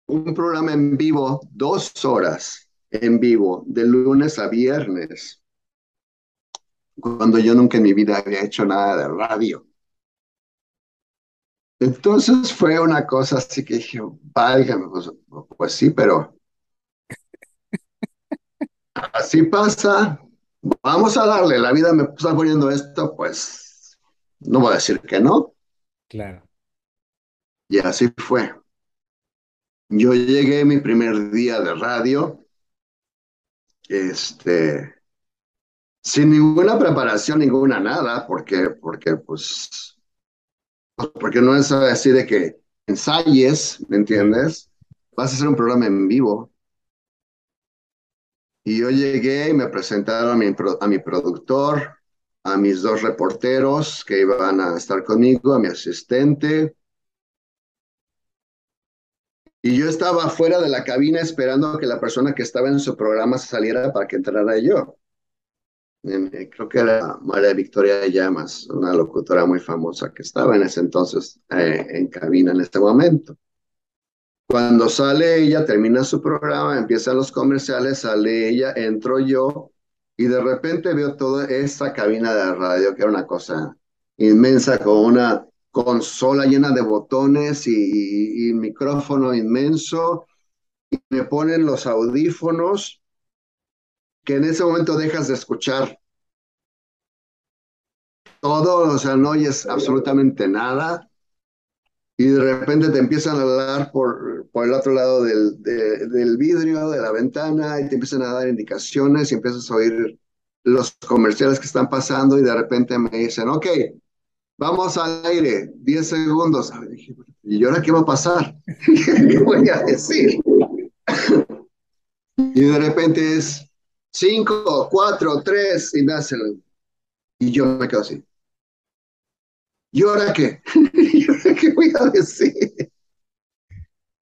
Un programa en vivo, dos horas en vivo, de lunes a viernes, cuando yo nunca en mi vida había hecho nada de radio. Entonces fue una cosa así que dije, válgame, pues, pues sí, pero así pasa. Vamos a darle, la vida me está poniendo esto, pues no voy a decir que no.
Claro.
Y así fue. Yo llegué mi primer día de radio, este, sin ninguna preparación, ninguna nada, porque, porque pues porque no es así de que ensayes, ¿me entiendes? Vas a hacer un programa en vivo. Y yo llegué y me presentaron a mi, a mi productor, a mis dos reporteros que iban a estar conmigo, a mi asistente. Y yo estaba fuera de la cabina esperando que la persona que estaba en su programa saliera para que entrara yo creo que era María Victoria Llamas, una locutora muy famosa que estaba en ese entonces eh, en cabina en este momento. Cuando sale ella, termina su programa, empiezan los comerciales, sale ella, entro yo y de repente veo toda esta cabina de radio que era una cosa inmensa con una consola llena de botones y, y micrófono inmenso y me ponen los audífonos que en ese momento dejas de escuchar. Todo, o sea, no oyes absolutamente nada y de repente te empiezan a hablar por, por el otro lado del, del vidrio, de la ventana, y te empiezan a dar indicaciones y empiezas a oír los comerciales que están pasando y de repente me dicen, ok, vamos al aire, 10 segundos. ¿Y ahora qué va a pasar? ¿Qué voy a decir? y de repente es, cinco, cuatro, tres, y dáselo. Y yo me quedo así. ¿Y ahora qué? ¿Y ahora qué voy a decir?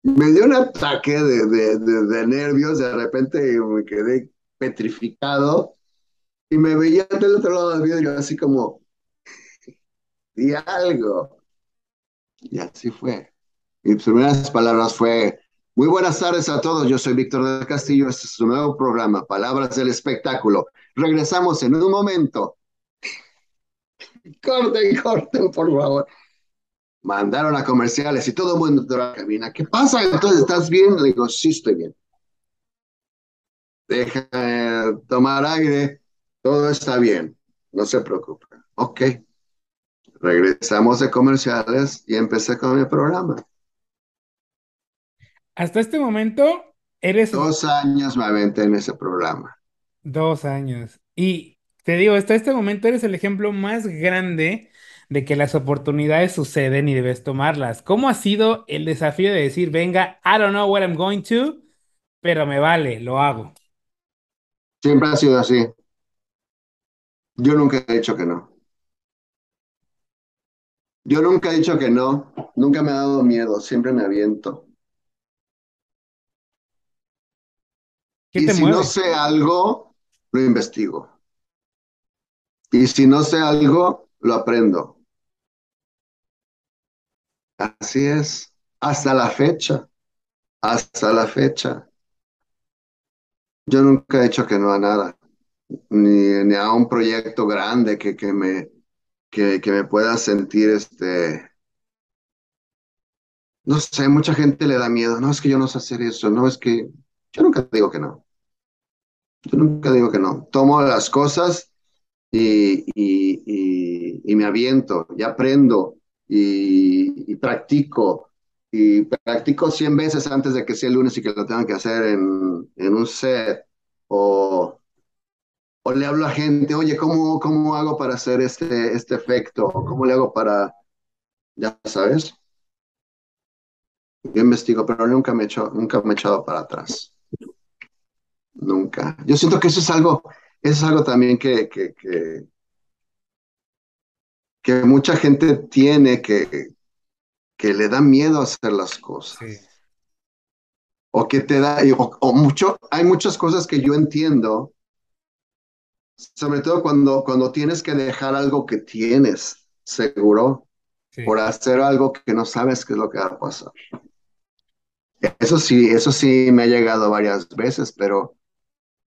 Me dio un ataque de, de, de, nervios, de repente me quedé petrificado y me veía del otro lado del vidrio así como, di algo. Y así fue. Mis primeras palabras fue, muy buenas tardes a todos, yo soy Víctor del Castillo, este es su nuevo programa, Palabras del Espectáculo. Regresamos en un momento. corten, corten, por favor. Mandaron a comerciales y todo el mundo de la cabina. ¿Qué pasa? Entonces, ¿estás bien? Le digo, sí, estoy bien. Deja tomar aire, todo está bien, no se preocupe. Ok. Regresamos de comerciales y empecé con mi programa.
Hasta este momento eres...
Dos años me aventé en ese programa.
Dos años. Y te digo, hasta este momento eres el ejemplo más grande de que las oportunidades suceden y debes tomarlas. ¿Cómo ha sido el desafío de decir, venga, I don't know what I'm going to, pero me vale, lo hago?
Siempre ha sido así. Yo nunca he dicho que no. Yo nunca he dicho que no, nunca me ha dado miedo, siempre me aviento. y si no sé algo, lo investigo. Y si no sé algo, lo aprendo. Así es, hasta la fecha, hasta la fecha. Yo nunca he dicho que no a nada, ni, a un proyecto grande que, que me, que, que me pueda sentir este... No sé, mucha gente le da miedo. No, es que yo no sé hacer eso. No, es que yo nunca digo que no. Yo nunca digo que no. Tomo las cosas y, y, me aviento y aprendo y, practico. Y practico 100 veces antes de que sea el lunes y que lo tenga que hacer en, en un set. O, o le hablo a gente, oye, ¿cómo, cómo hago para hacer este, este efecto? ¿Cómo le hago para, ya sabes? Yo investigo, pero nunca me, he nunca me he echado para atrás. Nunca. Yo siento que eso es algo, es algo también que, que, que, mucha gente tiene que, que le da miedo hacer las cosas. O que te da, o, mucho, hay muchas cosas que yo entiendo, sobre todo cuando, cuando tienes que dejar algo que tienes seguro por hacer algo que no sabes qué es lo que va a pasar. Eso sí, eso sí me ha llegado varias veces, pero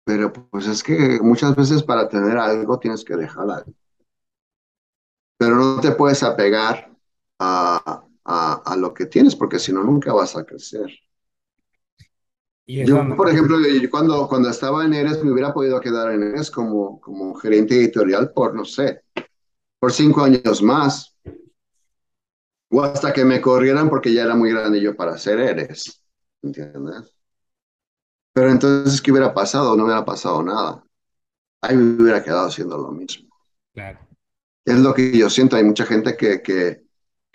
pero pues es que muchas veces para tener algo tienes que dejar algo. Pero no te puedes apegar a, a, lo que tienes, porque si no, nunca vas a crecer. yo, por ejemplo, cuando, cuando estaba en ERES, me hubiera podido quedar en ERES como, como gerente editorial por, no sé, por cinco años más. O hasta que me corrieran porque ya era muy grande yo para hacer ERES. ¿Entiendes? Pero entonces, ¿qué hubiera pasado? No hubiera pasado nada. Ahí me hubiera quedado haciendo lo mismo.
Claro.
Es lo que yo siento. Hay mucha gente que, que,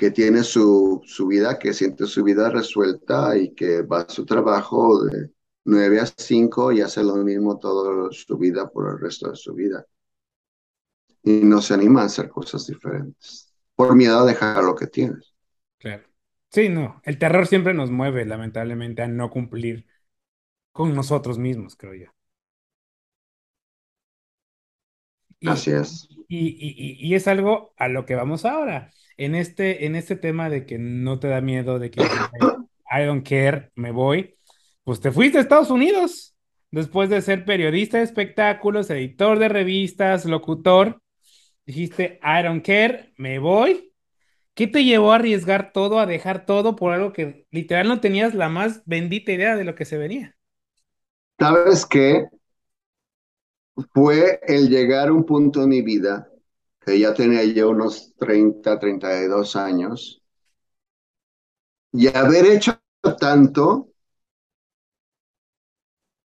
que tiene su, su, vida, que siente su vida resuelta y que va a su trabajo de 9 a 5 y hace lo mismo toda su vida por el resto de su vida. Y no se anima a hacer cosas diferentes por miedo a dejar lo que tienes.
Claro. Sí, no. El terror siempre nos mueve, lamentablemente, a no cumplir con nosotros mismos, creo yo.
Así es.
Y, es algo a lo que vamos ahora. En este, en este tema de que no te da miedo, de que I don't care, me voy, pues te fuiste a Estados Unidos después de ser periodista de espectáculos, editor de revistas, locutor. Dijiste, I don't care, me voy. ¿Qué te llevó a arriesgar todo, a dejar todo por algo que literal no tenías la más bendita idea de lo que se venía?
¿Sabes qué? Fue el llegar a un punto en mi vida, que ya tenía yo unos 30, 32 años, y haber hecho tanto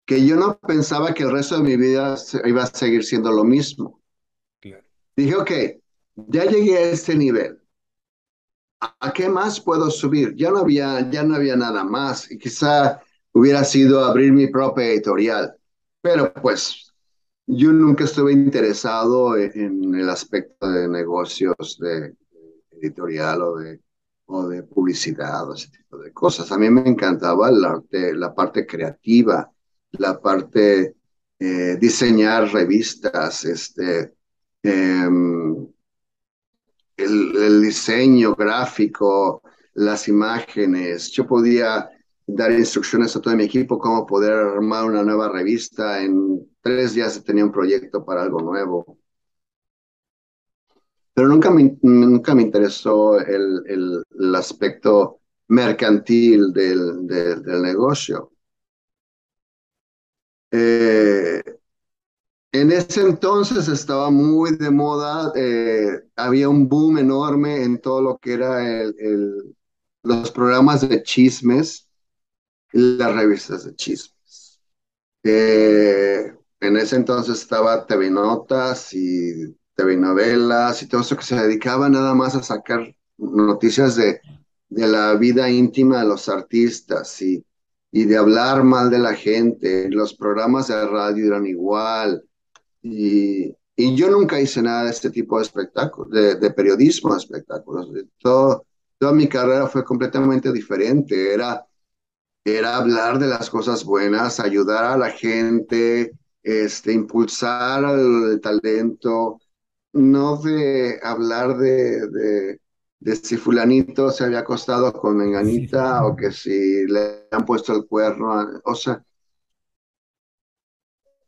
que yo no pensaba que el resto de mi vida iba a seguir siendo lo mismo. Dije, ok, ya llegué a este nivel. ¿A qué más puedo subir? Ya no había, ya no había nada más. Y quizá hubiera sido abrir mi propia editorial. Pero pues yo nunca estuve interesado en, el aspecto de negocios de, editorial o de, o de publicidad o ese tipo de cosas. A mí me encantaba la, parte creativa, la parte eh, diseñar revistas, este, em, el, el, diseño gráfico, las imágenes. Yo podía dar instrucciones a todo mi equipo cómo poder armar una nueva revista. En tres días tenía un proyecto para algo nuevo. Pero nunca me, nunca me interesó el, el, aspecto mercantil del, del, negocio. Eh, en ese entonces estaba muy de moda, eh, había un boom enorme en todo lo que era el, los programas de chismes las revistas de chismes. Eh, en ese entonces estaba TV Notas y TV Novelas y todo eso que se dedicaba nada más a sacar noticias de, de la vida íntima de los artistas y, y de hablar mal de la gente. Los programas de radio eran igual. Y, y yo nunca hice nada de este tipo de espectáculos, de, de periodismo de espectáculos. Todo, toda mi carrera fue completamente diferente. Era era hablar de las cosas buenas, ayudar a la gente, este, impulsar el talento, no de hablar de, de, si fulanito se había acostado con menganita o que si le han puesto el cuerno, o sea,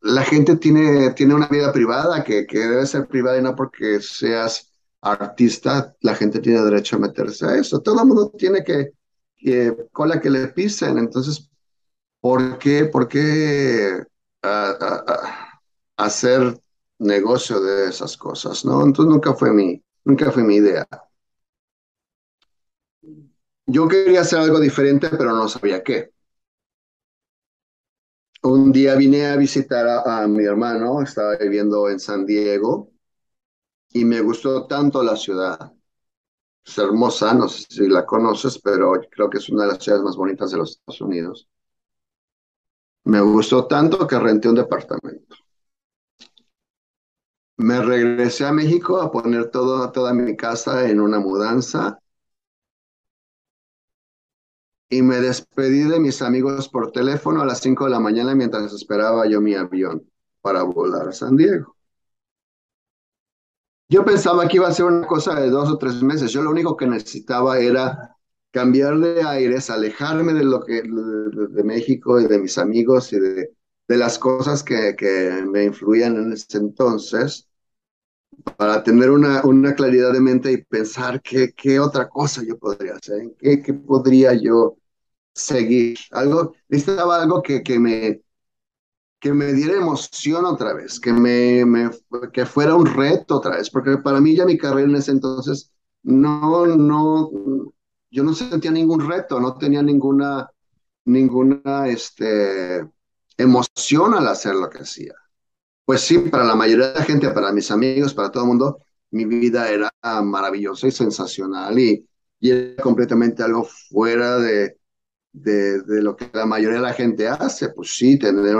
la gente tiene, tiene una vida privada que, que debe ser privada y no porque seas artista, la gente tiene derecho a meterse a eso. Todo el mundo tiene que cola que le pisen. Entonces, ¿por qué, por qué hacer negocio de esas cosas, ¿no? Entonces nunca fue mi, nunca fue mi idea. Yo quería hacer algo diferente, pero no sabía qué. Un día vine a visitar a, mi hermano, estaba viviendo en San Diego, y me gustó tanto la ciudad. Es hermosa, no sé si la conoces, pero creo que es una de las ciudades más bonitas de los Estados Unidos. Me gustó tanto que renté un departamento. Me regresé a México a poner toda mi casa en una mudanza y me despedí de mis amigos por teléfono a las 5 de la mañana mientras esperaba yo mi avión para volar a San Diego. Yo pensaba que iba a ser una cosa de dos o tres meses. Yo lo único que necesitaba era cambiar de aires, alejarme de lo que de, México y de mis amigos y de, de las cosas que, que, me influían en ese entonces para tener una, una claridad de mente y pensar qué, qué otra cosa yo podría hacer, qué, qué podría yo seguir. Algo, necesitaba algo que, que me que me diera emoción otra vez, que, me, me, que fuera un reto otra vez, porque para mí ya mi carrera en ese entonces no, no, yo no sentía ningún reto, no tenía ninguna, ninguna este, emoción al hacer lo que hacía. Pues sí, para la mayoría de la gente, para mis amigos, para todo el mundo, mi vida era maravillosa y sensacional y, y era completamente algo fuera de, de, de, lo que la mayoría de la gente hace. Pues sí, tener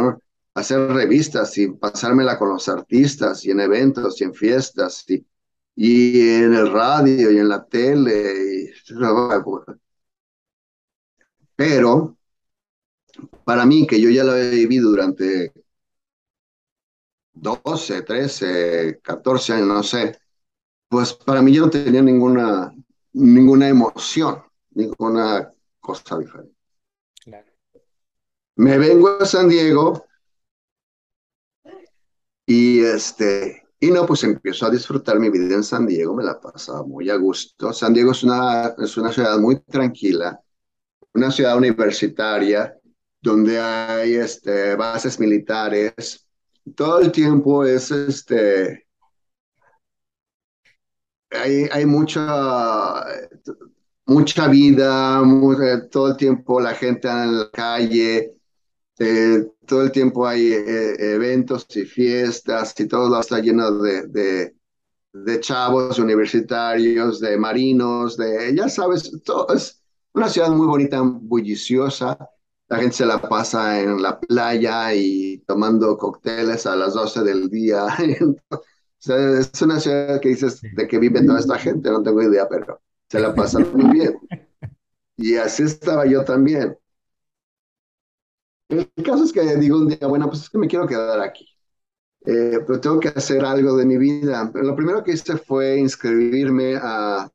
hacer revistas y pasármela con los artistas y en eventos y en fiestas y, y en el radio y en la tele. Pero para mí, que yo ya lo he vivido durante 12, 13, 14 años, no sé, pues para mí yo no tenía ninguna, ninguna emoción, ninguna cosa diferente. Me vengo a San Diego y este, y no, pues empiezo a disfrutar mi vida en San Diego, me la pasaba muy a gusto. San Diego es una, es una ciudad muy tranquila, una ciudad universitaria, donde hay este, bases militares. Todo el tiempo es este. Hay, hay mucha, mucha vida, todo el tiempo la gente en la calle, eh, todo el tiempo hay eh, eventos y fiestas y todo está lleno de, de, de, chavos universitarios, de marinos, de, ya sabes, todo, es una ciudad muy bonita, bulliciosa. La gente se la pasa en la playa y tomando cócteles a las 12 del día. es una ciudad que dices de que vive toda esta gente, no tengo idea, pero se la pasa muy bien. Y así estaba yo también. El caso es que digo un día, bueno, pues es que me quiero quedar aquí, eh, pero tengo que hacer algo de mi vida. Lo primero que hice fue inscribirme a,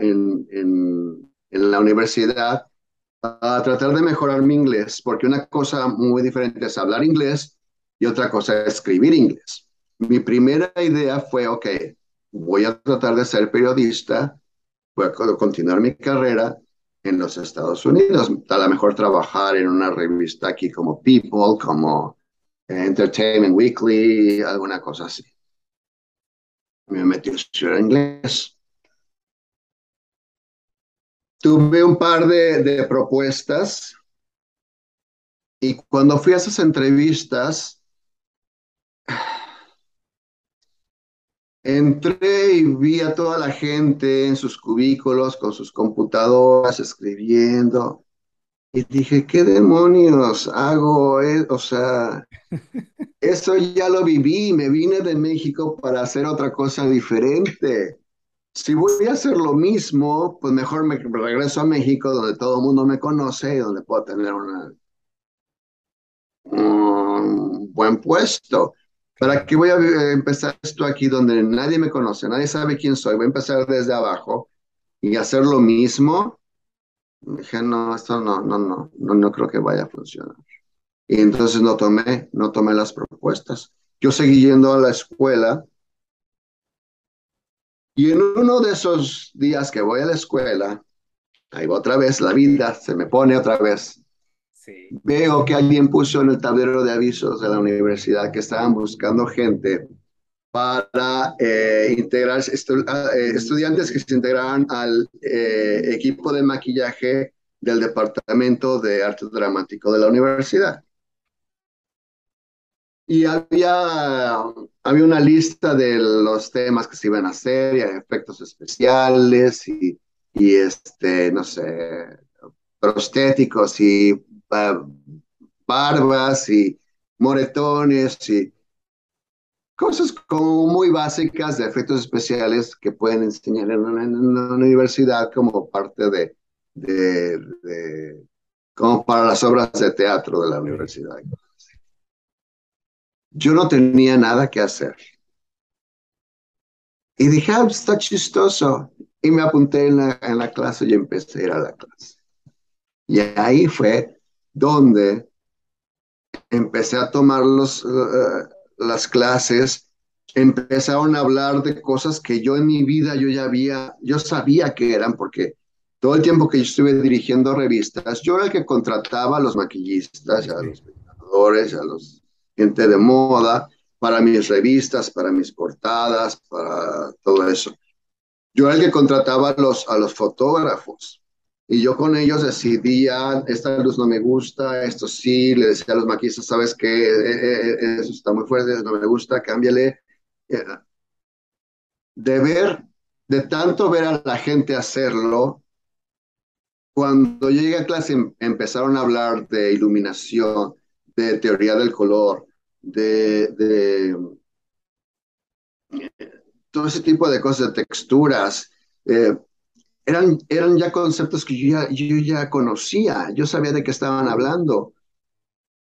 en, la universidad a tratar de mejorar mi inglés, porque una cosa muy diferente es hablar inglés y otra cosa es escribir inglés. Mi primera idea fue, ok, voy a tratar de ser periodista, voy a continuar mi carrera, en los Estados Unidos. A lo mejor trabajar en una revista aquí como People, como Entertainment Weekly, alguna cosa así. Me metí a estudiar inglés. Tuve un par de, de propuestas y cuando fui a esas entrevistas, Entré y vi a toda la gente en sus cubículos con sus computadoras escribiendo. Y dije, ¿qué demonios hago? Eh, o sea, eso ya lo viví, me vine de México para hacer otra cosa diferente. Si voy a hacer lo mismo, pues mejor me regreso a México donde todo el mundo me conoce y donde puedo tener una, un buen puesto. ¿Para qué voy a eh, empezar esto aquí donde nadie me conoce, nadie sabe quién soy? Voy a empezar desde abajo y hacer lo mismo. Dije, no, esto no, no, no, no, no creo que vaya a funcionar. Y entonces no tomé, no tomé las propuestas. Yo seguí yendo a la escuela y en uno de esos días que voy a la escuela, ahí va otra vez la vida, se me pone otra vez Veo que alguien puso en el tablero de avisos de la universidad que estaban buscando gente para eh, integrar ah, eh, estudiantes que se integraran al eh, equipo de maquillaje del Departamento de Arte Dramático de la universidad. Y había, había una lista de los temas que se iban a hacer, y efectos especiales y, y este, no sé, prostéticos y barbas y moretones y cosas como muy básicas de efectos especiales que pueden enseñar en una, universidad como parte de, de, como para las obras de teatro de la universidad. Yo no tenía nada que hacer. Y dije, ah, está chistoso. Y me apunté en la, en la clase y empecé a ir a la clase. Y ahí fue donde empecé a tomar los, uh, las clases, empezaron a hablar de cosas que yo en mi vida yo ya había, yo sabía que eran, porque todo el tiempo que yo estuve dirigiendo revistas, yo era el que contrataba a los maquillistas, a los pintadores, a los gente de moda, para mis revistas, para mis portadas, para todo eso. Yo era el que contrataba a los, a los fotógrafos. Y yo con ellos decidía, esta luz no me gusta, esto sí, le decía a los maquistas, sabes qué, eh, eh, eh, eso está muy fuerte, no me gusta, cámbiale. De ver, de tanto ver a la gente hacerlo, cuando llegué a clase em, empezaron a hablar de iluminación, de teoría del color, de, de todo ese tipo de cosas, de texturas. Eh, eran, eran ya conceptos que yo ya, yo ya conocía, yo sabía de qué estaban hablando.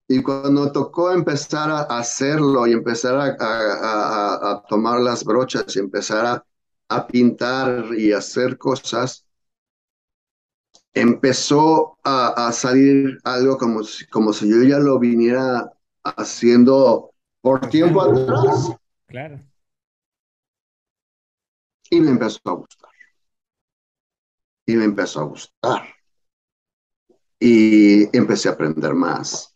Y cuando tocó empezar a hacerlo y empezar a, a, a, tomar las brochas y empezar a, a, pintar y hacer cosas, empezó a, salir algo como si, como si yo ya lo viniera haciendo por tiempo atrás.
Claro.
Y me empezó a gustar y me empezó a gustar. Y empecé a aprender más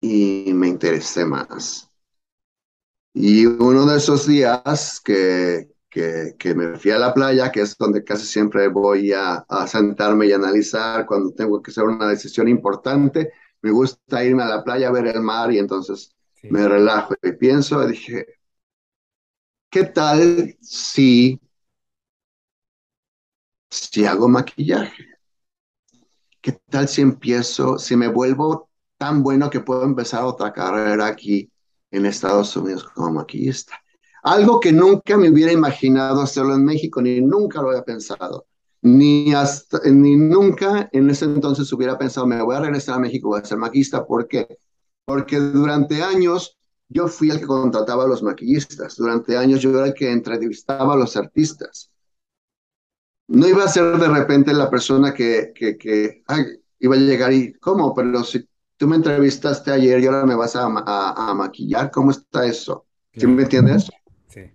y me interesé más. Y uno de esos días que, que, que, me fui a la playa, que es donde casi siempre voy a, a, sentarme y analizar cuando tengo que hacer una decisión importante, me gusta irme a la playa a ver el mar y entonces me relajo y pienso, y dije, ¿qué tal si si hago maquillaje? ¿Qué tal si empiezo, si me vuelvo tan bueno que puedo empezar otra carrera aquí en Estados Unidos como maquillista? Algo que nunca me hubiera imaginado hacerlo en México, ni nunca lo había pensado. Ni, hasta, ni nunca en ese entonces hubiera pensado, me voy a regresar a México, voy a ser maquillista. ¿Por qué? Porque durante años yo fui el que contrataba a los maquillistas. Durante años yo era el que entrevistaba a los artistas no iba a ser de repente la persona que, que, que iba a llegar y, ¿cómo? Pero si tú me entrevistaste ayer y ahora me vas a, a, maquillar, ¿cómo está eso? ¿Sí me entiendes?
Sí.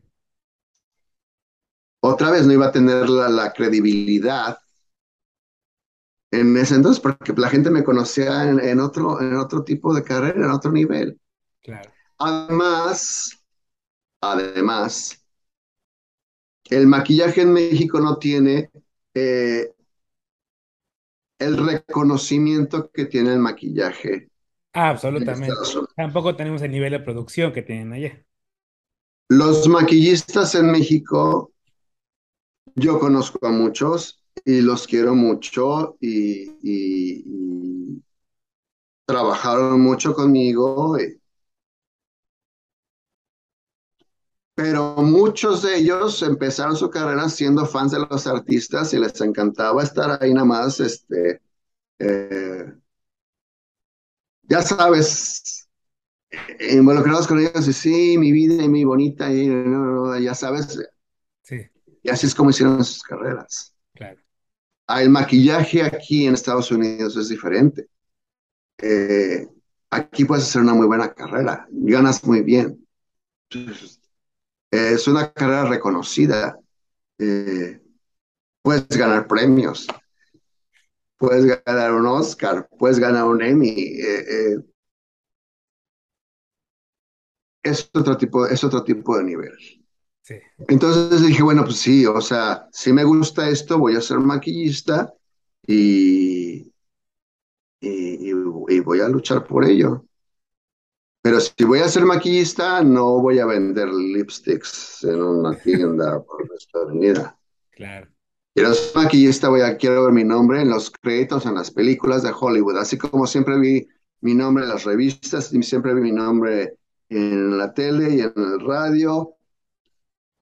Otra vez no iba a tener la, la, credibilidad en ese entonces, porque la gente me conocía en, en, otro, en otro tipo de carrera, en otro nivel.
Claro.
Además, además, el maquillaje en México no tiene eh, el reconocimiento que tiene el maquillaje.
Ah, absolutamente. Tampoco tenemos el nivel de producción que tienen allá.
Los maquillistas en México, yo conozco a muchos y los quiero mucho y, y trabajaron mucho conmigo. Y, pero muchos de ellos empezaron su carrera siendo fans de los artistas y les encantaba estar ahí nada más, este, eh, ya sabes, involucrados con ellos y sí, mi vida y mi bonita, y ya sabes.
Sí.
Y así es como hicieron sus carreras.
Claro.
Ah, el maquillaje aquí en Estados Unidos es diferente. Eh, aquí puedes hacer una muy buena carrera, ganas muy bien. Es una carrera reconocida. Eh, puedes ganar premios, puedes ganar un Oscar, puedes ganar un Emmy. Eh, eh. es otro tipo, es otro tipo de nivel. Sí. Entonces dije, bueno, pues sí, o sea, si me gusta esto, voy a ser maquillista y, y, y voy a luchar por ello. Pero si voy a ser maquillista, no voy a vender lipsticks en una tienda por nuestra avenida. Claro. Quiero ser maquillista, voy a, quiero ver mi nombre en los créditos, en las películas de Hollywood. Así como siempre vi mi nombre en las revistas, y siempre vi mi nombre en la tele y en el radio.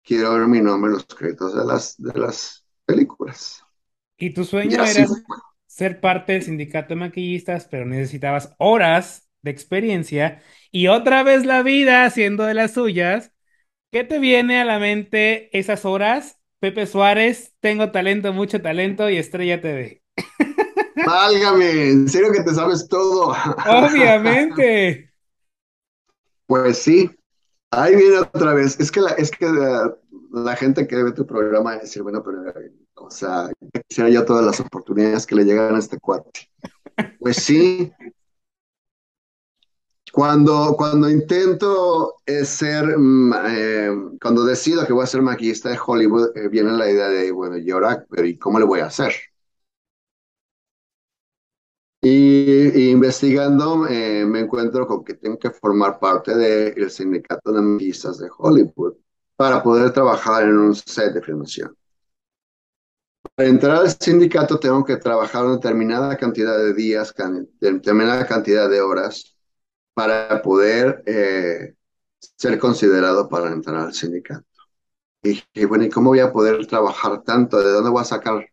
Quiero ver mi nombre en los créditos de las, de las películas.
¿Y tu sueño era ser parte del sindicato de maquillistas, pero necesitabas horas de experiencia y otra vez la vida haciendo de las suyas. ¿Qué te viene a la mente esas horas? Pepe Suárez, tengo talento, mucho talento y Estrella TV.
Válgame, en serio que te sabes todo.
Obviamente.
Pues sí, ahí viene otra vez. Es que la, es que la, gente que ve tu programa decir, bueno, pero, o sea, quisiera yo todas las oportunidades que le llegan a este cuate. Pues sí, cuando, cuando intento eh, ser, mm, eh, cuando decido que voy a ser maquillista de Hollywood, eh, viene la idea de, bueno, ¿y ahora, pero ¿y cómo le voy a hacer? Y, investigando me encuentro con que tengo que formar parte del sindicato de maquillistas de Hollywood para poder trabajar en un set de filmación. Para entrar al sindicato tengo que trabajar una determinada cantidad de días, determinada cantidad de horas para poder eh, ser considerado para entrar al sindicato. Y bueno, ¿y cómo voy a poder trabajar tanto? ¿De dónde voy a sacar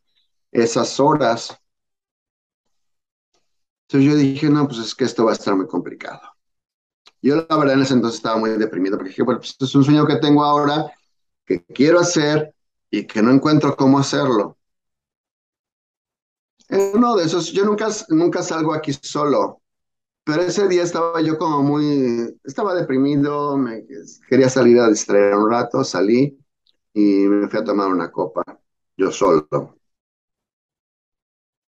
esas horas? Entonces yo dije, no, pues es que esto va a estar muy complicado. Yo la verdad en ese entonces estaba muy deprimido porque dije, bueno, pues es un sueño que tengo ahora, que quiero hacer y que no encuentro cómo hacerlo. Uno de esos, yo nunca, nunca salgo aquí solo. Pero ese día estaba yo como muy, estaba deprimido, me quería salir a distraer un rato, salí y me fui a tomar una copa, yo solo.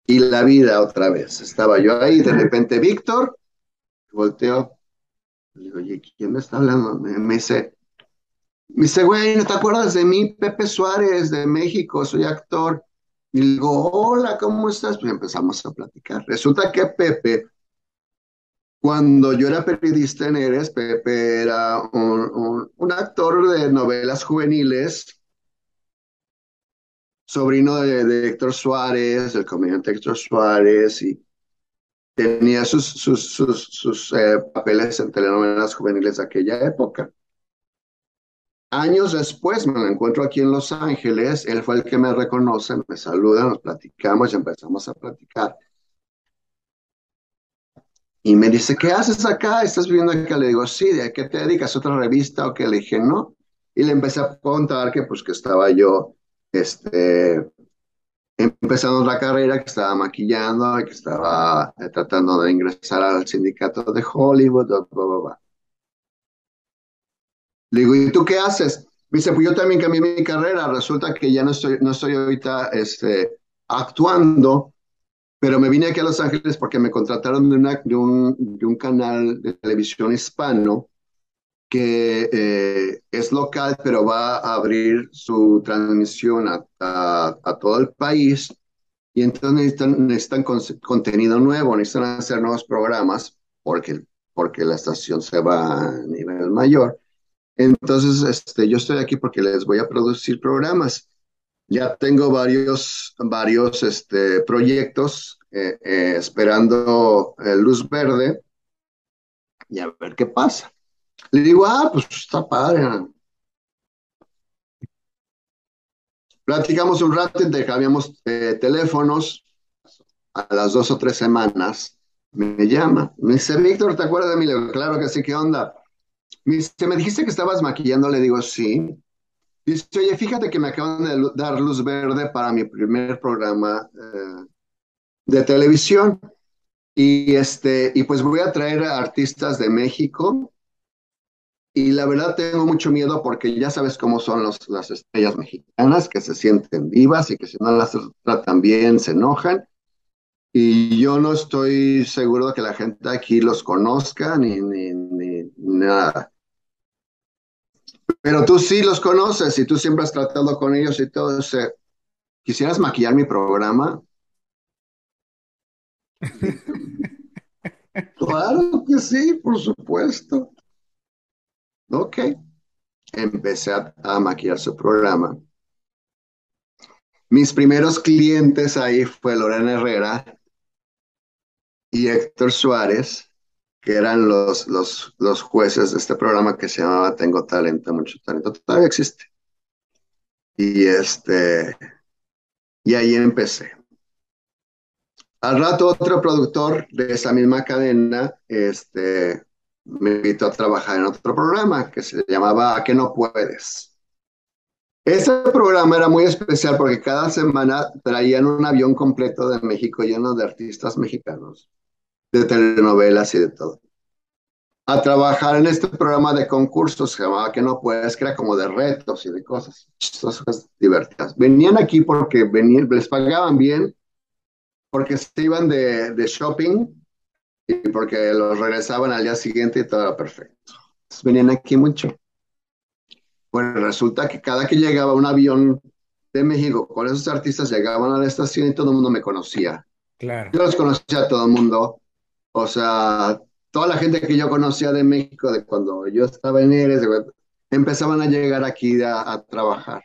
Y la vida otra vez, estaba yo ahí, de repente Víctor, volteó, le digo, oye, ¿quién me está hablando? Me, dice, me dice, güey, ¿no te acuerdas de mí? Pepe Suárez, de México, soy actor. Y digo, hola, ¿cómo estás? Pues empezamos a platicar. Resulta que Pepe cuando yo era periodista en Eres, Pepe era un, actor de novelas juveniles, sobrino de, Héctor Suárez, el comediante Héctor Suárez, y tenía sus, sus, eh, papeles en telenovelas juveniles de aquella época. Años después me lo encuentro aquí en Los Ángeles, él fue el que me reconoce, me saluda, nos platicamos y empezamos a platicar. Y me dice, ¿qué haces acá? ¿Estás viviendo acá? Le digo, sí, ¿de qué te dedicas? ¿Otra revista o qué? Le dije, no. Y le empecé a contar que pues que estaba yo, este, empezando la carrera, que estaba maquillando, que estaba eh, tratando de ingresar al sindicato de Hollywood, Le digo, ¿y tú qué haces? Me dice, pues yo también cambié mi carrera. Resulta que ya no estoy, no estoy ahorita este, actuando, pero me vine aquí a Los Ángeles porque me contrataron de, de, un, de un, canal de televisión hispano que eh, es local, pero va a abrir su transmisión a, a, todo el país. Y entonces necesitan, necesitan contenido nuevo, necesitan hacer nuevos programas porque, porque la estación se va a nivel mayor. Entonces, este, yo estoy aquí porque les voy a producir programas. Ya tengo varios, varios este, proyectos eh, eh, esperando eh, luz verde y a ver qué pasa. Le digo, ah, pues está padre. Platicamos un rato, intercambiamos teléfonos. A las dos o tres semanas me llama. Me dice, Víctor, ¿te acuerdas de mí? Le digo, claro que sí, ¿qué onda? Me dice, me dijiste que estabas maquillando. Le digo, sí. Dice, oye, fíjate que me acaban de dar luz verde para mi primer programa eh, de televisión. Y, este, y pues voy a traer a artistas de México. Y la verdad tengo mucho miedo porque ya sabes cómo son los, las estrellas mexicanas, que se sienten vivas y que si no las tratan bien se enojan. Y yo no estoy seguro de que la gente aquí los conozca ni, ni, ni nada. Pero tú sí los conoces y tú siempre has tratado con ellos y todo ese. ¿Quisieras maquillar mi programa? Claro que sí, por supuesto. Ok. Empecé a, a maquillar su programa. Mis primeros clientes ahí fue Lorena Herrera y Héctor Suárez, que eran los, los, los jueces de este programa que se llamaba Tengo Talento, Mucho Talento. Todavía existe. Y este, y ahí empecé. Al rato otro productor de esa misma cadena este, me invitó a trabajar en otro programa que se llamaba ¿A qué no puedes? Ese programa era muy especial porque cada semana traían un avión completo de México lleno de artistas mexicanos, de telenovelas y de todo, a trabajar en este programa de concursos se llamaba Que no puedes, que era como de retos y de cosas chistosas, divertidas. Venían aquí porque venían, les pagaban bien, porque se iban de, de shopping y porque los regresaban al día siguiente y todo era perfecto. Entonces, venían aquí mucho. Pues resulta que cada que llegaba un avión de México con esos artistas llegaban a la estación y todo el mundo me conocía.
Claro.
Yo los conocía a todo el mundo. O sea, toda la gente que yo conocía de México, de cuando yo estaba en Eres, empezaban a llegar aquí a, a trabajar.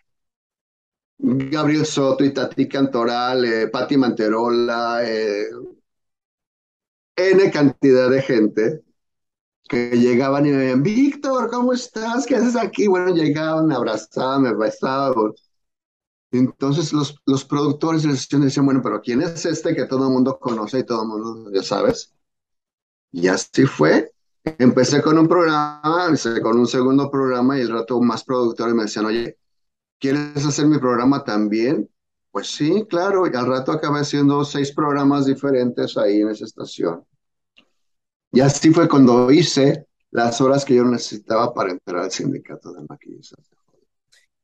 Gabriel Soto y Tati Cantoral, eh, Patti Manterola, eh, N cantidad de gente que llegaban y me decían, Víctor, ¿cómo estás? ¿Qué haces aquí? Bueno, llegaban, me abrazaban, me besaban. Entonces los, los productores de la sesión decían, bueno, pero ¿quién es este que todo el mundo conoce y todo el mundo, ya sabes? Y así fue. Empecé con un programa, con un segundo programa y el rato más productores me decían, oye, ¿quieres hacer mi programa también? Pues sí, claro, y al rato acabé haciendo seis programas diferentes ahí en esa estación. Y así fue cuando hice las horas que yo necesitaba para entrar al sindicato de maquillistas.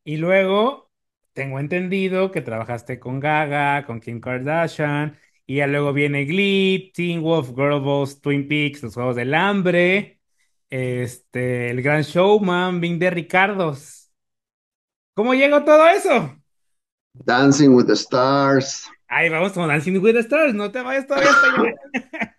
Y luego tengo entendido que trabajaste con Gaga, con Kim Kardashian, y ya luego viene Glee, Teen Wolf, Girl Boss, Twin Peaks, Los Juegos del Hambre, este, El Gran Showman, Bing de Ricardos. ¿Cómo llegó todo eso?
Dancing with the Stars.
Ahí vamos con Dancing with the Stars, no te vayas todavía hasta allá.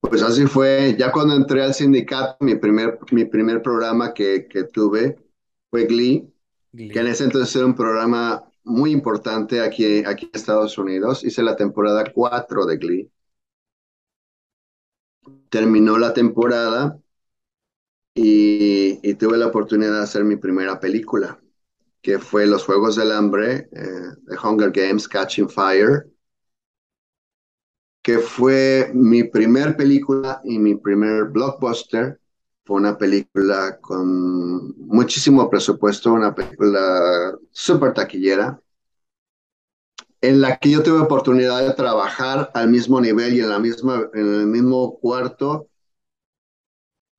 Pues así fue. Ya cuando entré al sindicato, mi primer, mi primer programa que, que tuve fue Glee, que en ese entonces era un programa muy importante aquí, aquí en Estados Unidos. Hice la temporada 4 de Glee. Terminó la temporada y, y tuve la oportunidad de hacer mi primera película, que fue Los Juegos del Hambre, eh, The Hunger Games, Catching Fire, que fue mi primer película y mi primer blockbuster. Fue una película con muchísimo presupuesto, una película súper taquillera, en la que yo tuve oportunidad de trabajar al mismo nivel y en la misma, en el mismo cuarto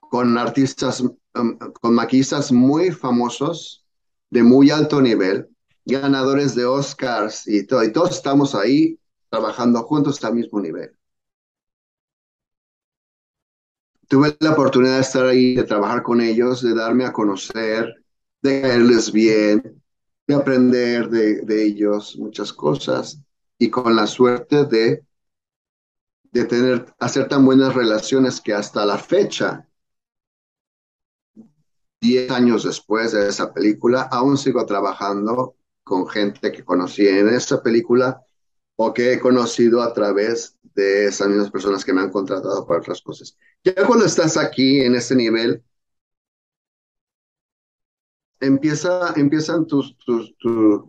con artistas, um, con maquillistas muy famosos, de muy alto nivel, ganadores de Oscars y todo, y todos estamos ahí trabajando juntos al mismo nivel. Tuve la oportunidad de estar ahí, de trabajar con ellos, de darme a conocer, de caerles bien, de aprender de, de ellos muchas cosas. Y con la suerte de, de tener, hacer tan buenas relaciones que hasta la fecha, 10 años después de esa película, aún sigo trabajando con gente que conocí en esa película o que he conocido a través de esas mismas personas que me han contratado para otras cosas. Ya cuando estás aquí en ese nivel, empieza, empiezan tus, tus,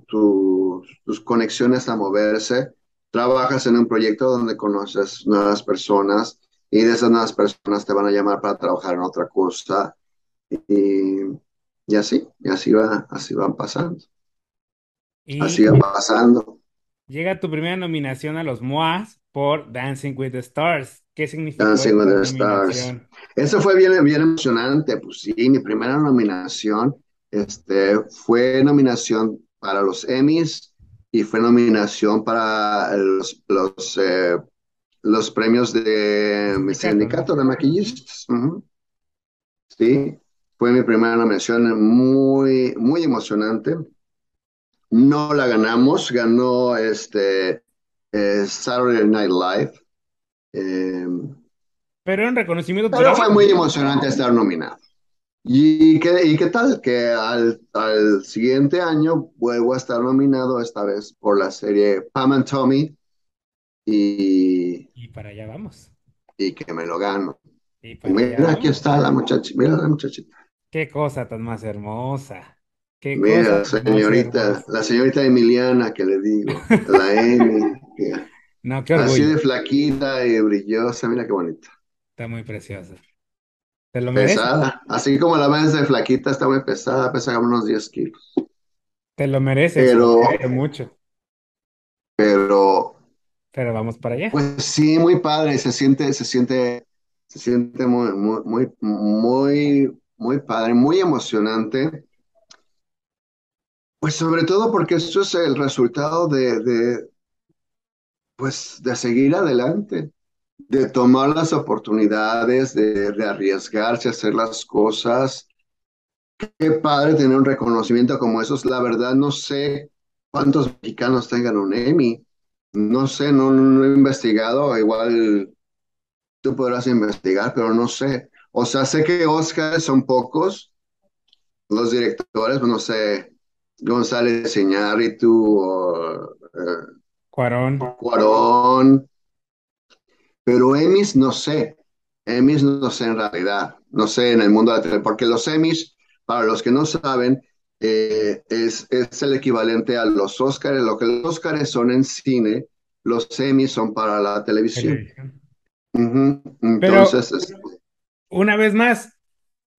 tus, conexiones a moverse, trabajas en un proyecto donde conoces nuevas personas y de esas nuevas personas te van a llamar para trabajar en otra cosa y, y así, y así va, así van pasando, así
Y
va pasando.
Llega tu primera nominación a los MOAs por Dancing with the Stars. ¿Qué significó
Dancing with the Stars. Eso fue bien, bien emocionante, pues sí, mi primera nominación, este, fue nominación para los Emmys y fue nominación para los, los, eh, los premios de mi
Sindicato,
de maquillistas. Sí, fue mi primera nominación muy, muy emocionante. No la ganamos, ganó este eh, Saturday Night Live. eh,
Pero en reconocimiento
pero fue muy emocionante estar nominado. ¿Y qué, y qué tal? Que al, al siguiente año vuelvo a estar nominado, esta vez por la serie Pam and Tommy, y,
Y para allá vamos.
y que me lo gano.
Y
Y
para allá
mira, aquí
vamos.
está la muchacha, mira la muchachita.
Qué cosa tan más hermosa. Qué
Mira,
cosa
la señorita, la señorita Emiliana que le digo, la Emi,
No, qué
así de flaquita y brillosa, mira qué bonita.
Está muy preciosa. Te lo mereces.
Pesada, así como la ves de flaquita, está muy pesada, pesa como unos 10 kilos.
Te lo mereces.
Pero,
Te mucho.
pero,
Pero vamos para allá.
pues sí, muy padre, se siente, se siente, se siente muy, muy, muy, muy, muy padre, muy emocionante. Pues sobre todo porque esto es el resultado de, pues, de seguir adelante. de tomar las oportunidades, de, arriesgarse a hacer las cosas. Qué padre tener un reconocimiento como esos. La verdad, no sé cuántos mexicanos tengan un Emmy. No sé, no, no he investigado. Igual tú podrás investigar, pero no sé. O sea, sé que Oscars son pocos. Los directores, pues, no sé, González Iñárritu o eh,
Cuarón.
Cuarón. Pero Emmys no sé, Emmys no sé en realidad, no sé en el mundo de la televisión, porque los Emmys, para los que no saben, eh, es, es el equivalente a los Óscares, lo que los Óscares son en cine, los Emmys son para la televisión.
Televisión.
Ujú,
Pero
Entonces, es-
una vez más,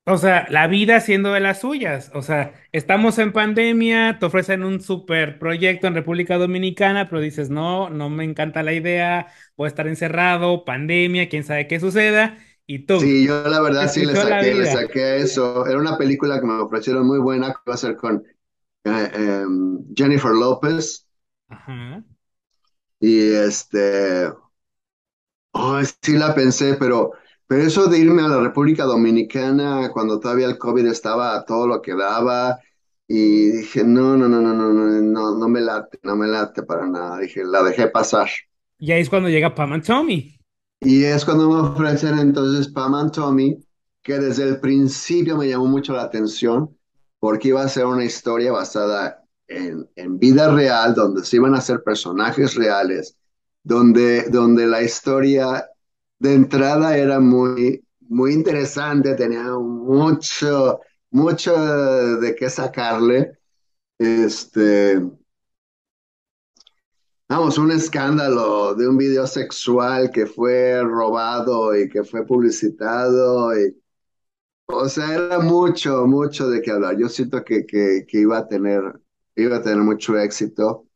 o sea, la vida siendo de las suyas. O sea, estamos en pandemia, te ofrecen un super proyecto en República Dominicana, pero dices, no, no me encanta la idea, voy a estar encerrado, pandemia, quién sabe qué suceda, y tú,
sí, yo la verdad sí le saqué, le
vida.
saqué eso. Era una película que me ofrecieron muy buena, que iba a ser con eh, em, Jennifer López
Ajá.
y este, Ay, sí la pensé, pero, pero eso de irme a la República Dominicana cuando todavía el COVID estaba a todo lo que daba y dije, no, no, no, no, no, no, no, no me late, no me late para nada. Dije, la dejé pasar.
Y ahí es cuando llega Pam and Tommy.
Y es cuando me ofrecen entonces Pam and Tommy, que desde el principio me llamó mucho la atención porque iba a ser una historia basada en, en vida real, donde se iban a hacer personajes reales, donde, donde la historia de entrada era muy, muy interesante, tenía mucho, mucho de qué sacarle. Este, Vamos, un escándalo de un video sexual que fue robado y que fue publicitado. Y, o sea, era mucho, mucho de qué hablar. Yo siento que, que, iba a tener, iba a tener mucho éxito.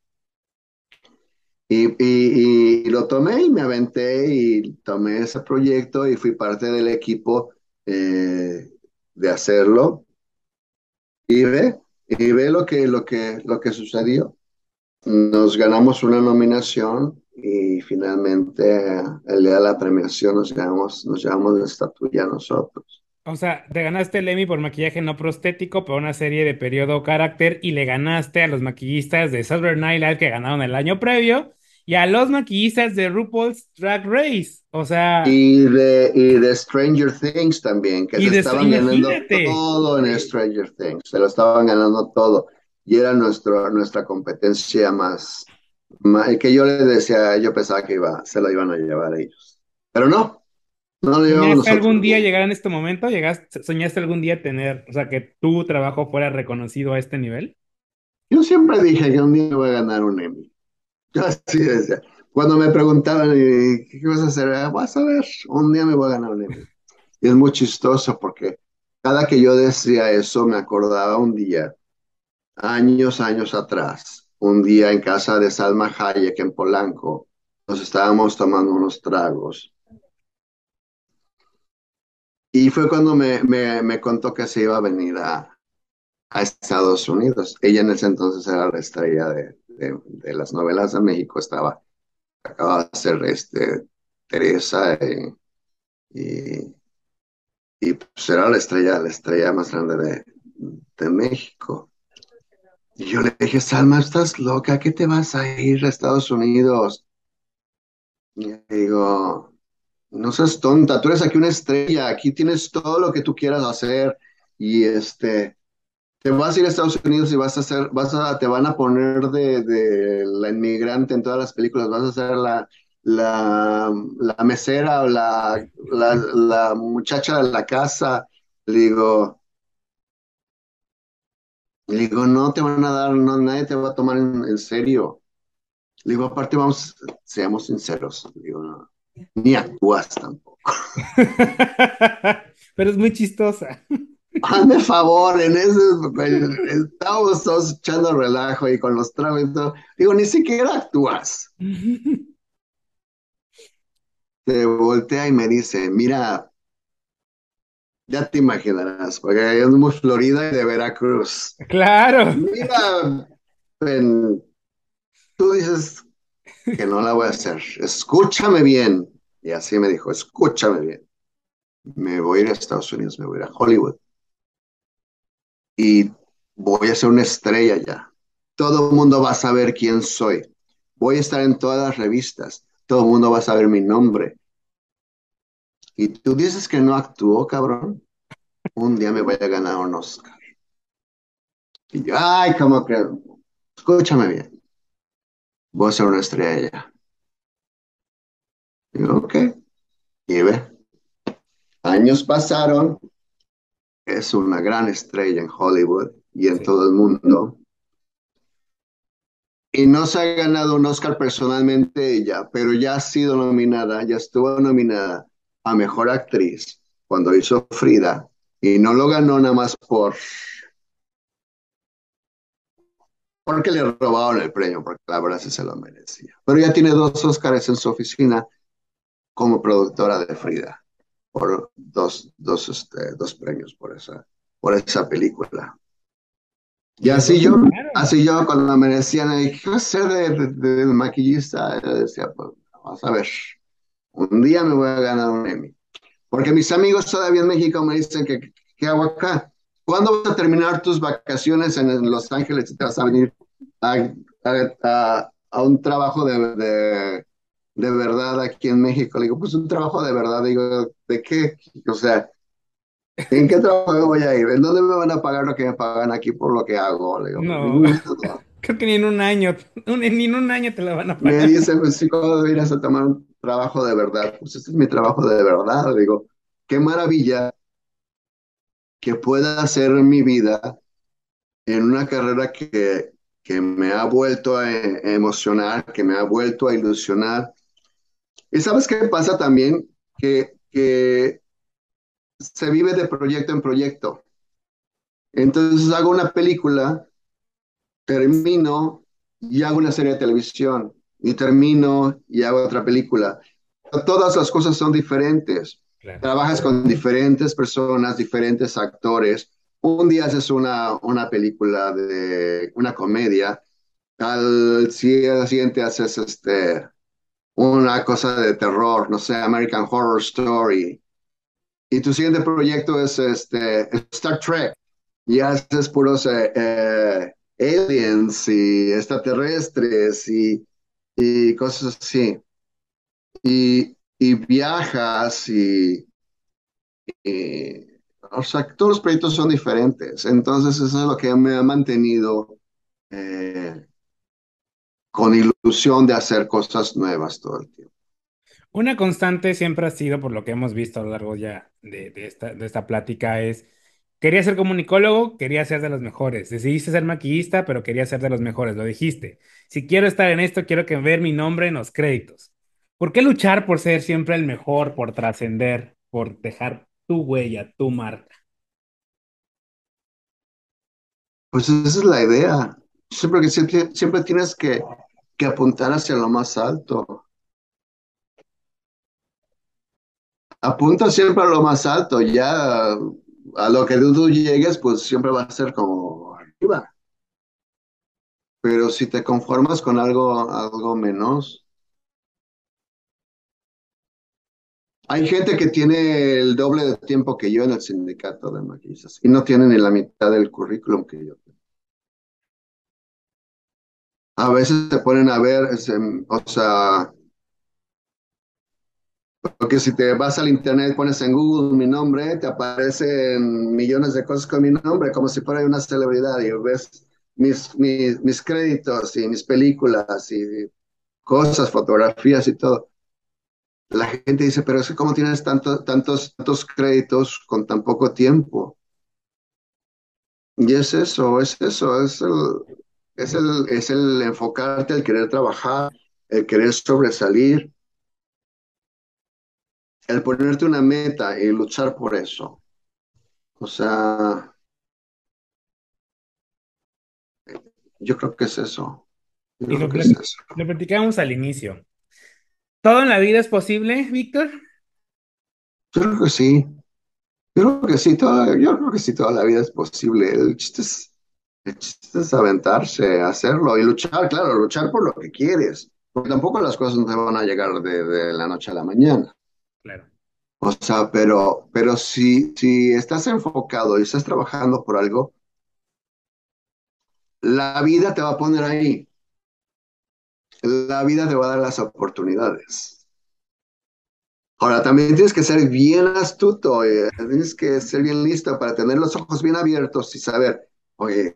Y, y, lo tomé y me aventé y tomé ese proyecto y fui parte del equipo eh, de hacerlo. Y ve, y ve lo que, lo que, lo que sucedió. Nos ganamos una nominación y finalmente el día de la premiación nos llevamos, nos llevamos la estatuilla nosotros.
O sea, te ganaste el Emmy por maquillaje no prostético, por una serie de periodo carácter, y le ganaste a los maquillistas de Saturday Night Live que ganaron el año previo, y a los maquillistas de RuPaul's Drag Race. O sea,
Y de, y de Stranger Things también, que se estaban ganando todo en Stranger Things, se lo estaban ganando todo. Y era nuestro, nuestra competencia más, más, que yo les decía, yo pensaba que iba, se lo iban a llevar ellos. Pero no, no
¿Soñaste algún día llegar en este momento? ¿Llegaste, soñaste algún día tener, o sea, que tu trabajo fuera reconocido a este nivel?
Yo siempre dije que un día voy a ganar un Emmy. Yo así decía. Cuando me preguntaban, ¿y ¿qué vas a hacer? "Ah, Vas a ver, un día me voy a ganar un Emmy. Y es muy chistoso porque cada que yo decía eso me acordaba un día, años, años atrás, un día en casa de Salma Hayek en Polanco, nos estábamos tomando unos tragos. Y fue cuando me, me, me contó que se iba a venir a, a Estados Unidos. Ella en ese entonces era la estrella de, de, las novelas de México, estaba, acababa de ser este, Teresa y, y, y pues era la estrella, la estrella más grande de, de México. Y yo le dije, Salma, estás loca, ¿qué te vas a ir a Estados Unidos? Y digo, no seas tonta, tú eres aquí una estrella, aquí tienes todo lo que tú quieras hacer y este, te vas a ir a Estados Unidos y vas a hacer, vas a, te van a poner de, de la inmigrante en todas las películas, vas a ser la, la, la mesera o la, la, muchacha de la casa. Le digo, digo, no te van a dar, no, nadie te va a tomar en, en serio. Le digo, aparte, vamos, seamos sinceros. Le digo, no, ni actúas tampoco.
Pero es muy chistosa.
Hazme favor, en ese, estábamos todos echando relajo y con los tragos y todo. Digo, ni siquiera actúas. Se voltea y me dice, mira, ya te imaginarás, porque es muy Florida y de Veracruz.
Claro.
Mira, tú dices que no la voy a hacer. Escúchame bien. Y así me dijo, escúchame bien. Me voy a ir a Estados Unidos, me voy a ir a Hollywood. Y voy a ser una estrella ya. Todo el mundo va a saber quién soy. Voy a estar en todas las revistas. Todo el mundo va a saber mi nombre. Y tú dices que no actuó, cabrón. Un día me voy a ganar un Oscar. Y yo, ay, ¿cómo que? Escúchame bien. Voy a ser una estrella. Ok. Y ve. Años pasaron. Es una gran estrella en Hollywood y en
Sí.
todo el mundo. Y no se ha ganado un Oscar personalmente ella, pero ya ha sido nominada, ya estuvo nominada a Mejor Actriz cuando hizo Frida y no lo ganó nada más por porque le robaron el premio, porque la verdad sí se lo merecía. Pero ya tiene dos Oscars en su oficina como productora de Frida, por dos, dos, este, dos premios por esa, por esa película. Y así yo, así yo cuando me decían, ¿qué vas a ser de maquillista? Yo decía, pues vamos a ver, un día me voy a ganar un Emmy. Porque mis amigos todavía en México me dicen que, ¿qué hago acá? ¿Cuándo vas a terminar tus vacaciones en, Los Ángeles y te vas a venir a, a, a, a un trabajo de, de, de, verdad aquí en México? Le digo, pues un trabajo de verdad. Digo, ¿de qué? O sea, ¿en qué trabajo voy a ir? ¿En dónde me van a pagar lo que me pagan aquí por lo que hago? Le digo,
No,
no.
creo que ni en un año, ni en un año te la van a
Me
pagar.
dice, pues sí, ¿cuándo irás a tomar un trabajo de verdad? Pues este es mi trabajo de verdad. Le digo, qué maravilla que pueda hacer mi vida en una carrera que, que me ha vuelto a emocionar, que me ha vuelto a ilusionar. ¿Y sabes qué pasa también? Que, que se vive de proyecto en proyecto. Entonces hago una película, termino y hago una serie de televisión, y termino y hago otra película. Todas las cosas son diferentes.
Claro.
Trabajas con diferentes personas, diferentes actores. Un día haces una, una película de una comedia, al siguiente haces este, una cosa de terror, no sé, American Horror Story. Y tu siguiente proyecto es este, Star Trek. Y haces puros eh, eh, aliens y extraterrestres y, y cosas así. Y, y viajas y, o sea, todos los proyectos son diferentes. Entonces, eso es lo que me ha mantenido eh, con ilusión de hacer cosas nuevas todo el tiempo.
Una constante siempre ha sido, por lo que hemos visto a lo largo ya de, de esta, de esta plática, es, quería ser comunicólogo, quería ser de los mejores. Decidiste ser maquillista, pero quería ser de los mejores, lo dijiste. Si quiero estar en esto, quiero que ver mi nombre en los créditos. ¿Por qué luchar por ser siempre el mejor, por trascender, por dejar tu huella, tu marca?
Pues esa es la idea. Siempre que siempre, siempre tienes que, que apuntar hacia lo más alto. Apunta siempre a lo más alto, ya a lo que tú llegues, pues siempre va a ser como arriba. Pero si te conformas con algo, algo menos, Hay gente que tiene el doble de tiempo que yo en el sindicato de maquillistas y no tienen ni la mitad del currículum que yo tengo. A veces se ponen a ver, o sea, porque si te vas al internet, pones en Google mi nombre, te aparecen millones de cosas con mi nombre, como si fuera una celebridad, y ves mis, mis, mis créditos y mis películas y cosas, fotografías y todo. La gente dice, pero es que ¿cómo tienes tanto, tantos, tantos créditos con tan poco tiempo? Y es eso, es eso, es el, es el, es el enfocarte, el querer trabajar, el querer sobresalir, el ponerte una meta y luchar por eso. O sea, yo creo que es eso. Yo
Y lo,
que
pla-
es eso.
lo platicábamos al inicio. ¿Todo en la vida es posible, Víctor?
Yo creo que sí. Yo creo que sí, toda, yo creo que sí, toda la vida es posible. El chiste es, el chiste es aventarse, hacerlo y luchar, claro, luchar por lo que quieres. Porque tampoco las cosas no te van a llegar de, de la noche a la mañana.
Claro.
O sea, pero, pero si, si estás enfocado y estás trabajando por algo, la vida te va a poner ahí. La vida te va a dar las oportunidades. Ahora, también tienes que ser bien astuto, eh, tienes que ser bien listo para tener los ojos bien abiertos y saber, oye,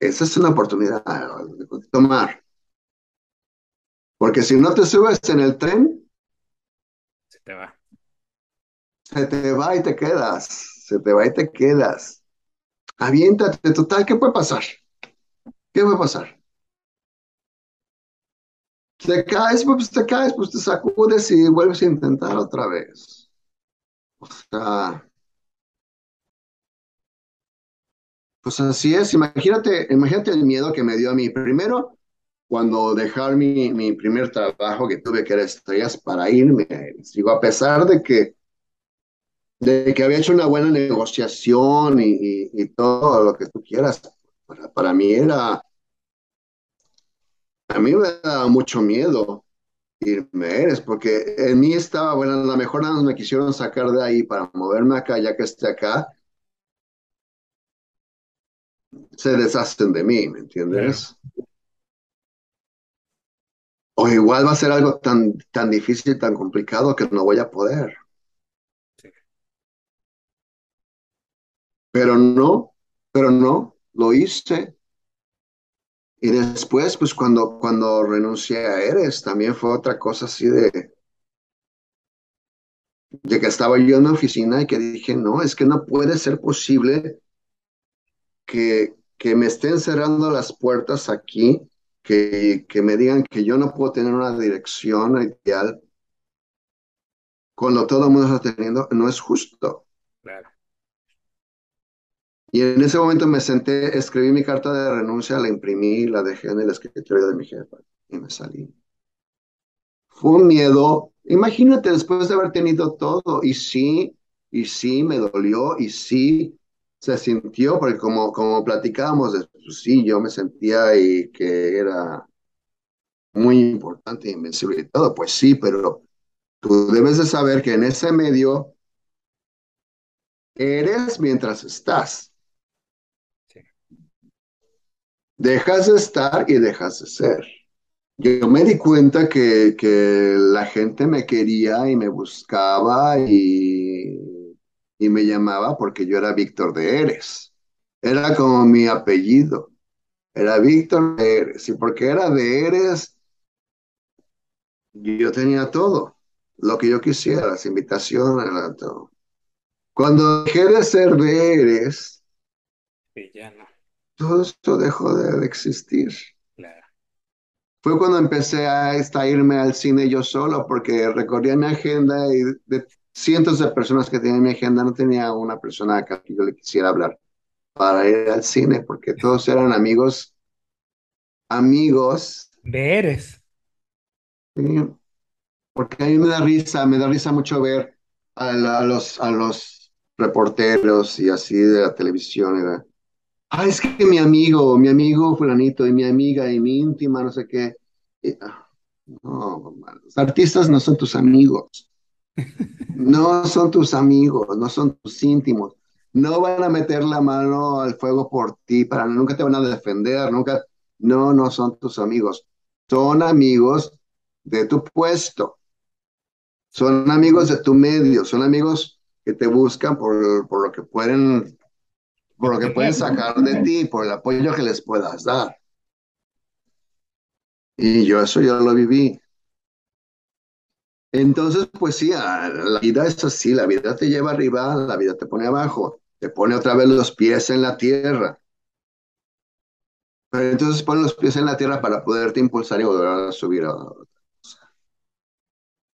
esa es una oportunidad de tomar. Porque si no te subes en el tren,
Se te va.
se te va y te quedas, se te va y te quedas. Aviéntate, total, ¿qué puede pasar? ¿Qué puede pasar? Te caes, pues te caes, pues te sacudes y vuelves a intentar otra vez. O sea, pues así es. Imagínate, imagínate el miedo que me dio a mí. Primero, cuando dejar mi, mi primer trabajo que tuve que era estrellas para irme. Digo, a pesar de que, de que había hecho una buena negociación y, y, y todo lo que tú quieras, para, para mí era, a mí me daba mucho miedo irme, eres, porque en mí estaba, bueno, a lo mejor nada más me quisieron sacar de ahí para moverme acá, ya que esté acá, se deshacen de mí, ¿me
Claro.
entiendes? O igual va a ser algo tan, tan difícil, tan complicado que no voy a poder.
Sí.
Pero no, pero no, lo hice. Y después, pues cuando, cuando renuncié a Eres, también fue otra cosa así de, de que estaba yo en la oficina y que dije, no, es que no puede ser posible que, que me estén cerrando las puertas aquí, que, que me digan que yo no puedo tener una dirección ideal cuando todo el mundo está teniendo, no es justo. Y en ese momento me senté, escribí mi carta de renuncia, la imprimí, la dejé en el escritorio de mi jefa y me salí. Fue un miedo, imagínate después de haber tenido todo, y sí, y sí, me dolió, y sí, se sintió, porque como, como platicábamos, sí, yo me sentía y que era muy importante, invencible y todo, pues sí, pero tú debes de saber que en ese medio eres mientras estás.
Sí.
Dejas de estar y dejas de ser. Yo me di cuenta que, que la gente me quería y me buscaba y, y me llamaba porque yo era Víctor de Eres. Era como mi apellido. Era Víctor de Eres. Y porque era de Eres, yo tenía todo. Lo que yo quisiera, las invitaciones, todo. Cuando dejé de ser de Eres. Todo esto dejó de, existir.
Claro.
Fue cuando empecé a esta, irme al cine yo solo, porque recorría mi agenda y de cientos de personas que tenía en mi agenda, no tenía una persona a que yo le quisiera hablar para ir al cine, porque todos eran amigos, amigos,
De eres.
¿sí? porque a mí me da risa, me da risa mucho ver a, la- a los, a los reporteros y así de la televisión, y de, ah, es que mi amigo, mi amigo fulanito, y mi amiga, y mi íntima, no sé qué. Ah, no, los artistas no son tus amigos. No son tus amigos, no son tus íntimos. No van a meter la mano al fuego por ti, para nunca te van a defender, nunca. No, no son tus amigos. Son amigos de tu puesto. Son amigos de tu medio, son amigos que te buscan por, por lo que pueden, por lo que pueden sacar de ti, por el apoyo que les puedas dar. Y yo eso ya lo viví. Entonces, pues sí, la vida es así, la vida te lleva arriba, la vida te pone abajo, te pone otra vez los pies en la tierra. Pero entonces pon los pies en la tierra para poderte impulsar y volver a subir a,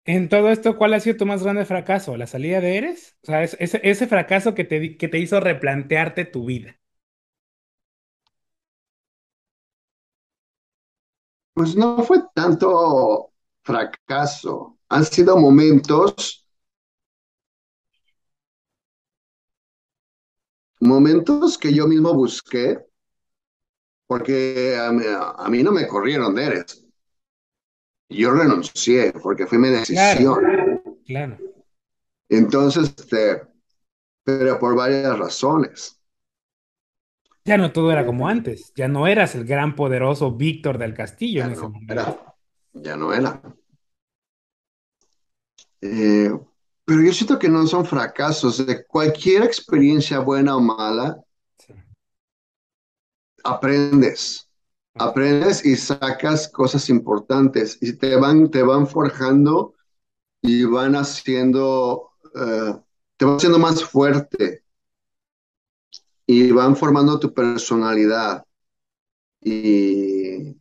En todo esto, ¿cuál ha sido tu más grande fracaso? ¿La salida de Eres? O sea, es- ese, fracaso que te, que te hizo replantearte tu vida.
Pues no fue tanto fracaso, han sido momentos, momentos que yo mismo busqué, porque a mí no me corrieron de Eres. Yo renuncié porque fue mi
Claro,
decisión.
claro.
Entonces, este, pero por varias razones.
Ya no todo era como antes. Ya no eras el gran poderoso Víctor del Castillo
Ya
en ese
no
momento.
era, ya no era. Eh, pero yo siento que no son fracasos. De cualquier experiencia buena o mala,
Sí.
aprendes. Aprendes y sacas cosas importantes y te van, te van forjando y van haciendo, eh, te van haciendo más fuerte y van formando tu personalidad y,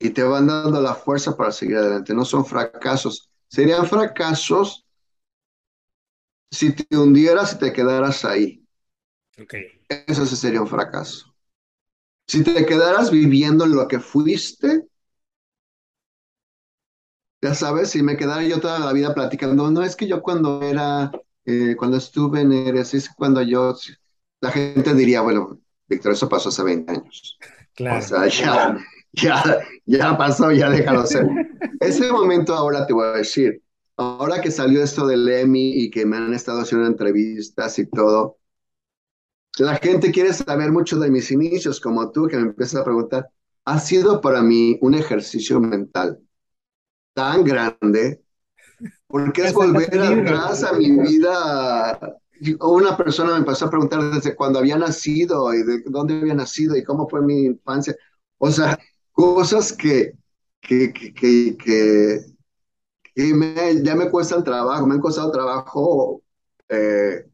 y te van dando la fuerza para seguir adelante. No son fracasos. Serían fracasos si te hundieras y te quedaras ahí.
Ok.
Eso sería un fracaso. Si te quedaras viviendo en lo que fuiste, ya sabes, si me quedara yo toda la vida platicando, no es que yo cuando era, eh, cuando estuve en Eres, es cuando yo, la gente diría, bueno, Víctor, eso pasó hace 20 años. O
Claro.
sea, ya, ya, ya pasó, ya déjalo ser. Ese momento ahora te voy a decir, ahora que salió esto del Emmy y que me han estado haciendo entrevistas y todo, la gente quiere saber mucho de mis inicios, como tú que me empiezas a preguntar. Ha sido para mí un ejercicio mental tan grande, porque es volver atrás a mi vida. Una persona me empezó a preguntar desde cuándo había nacido y de dónde había nacido y cómo fue mi infancia. O sea, cosas que, que, que, que, que- que me- ya me cuestan trabajo, me han costado trabajo eh,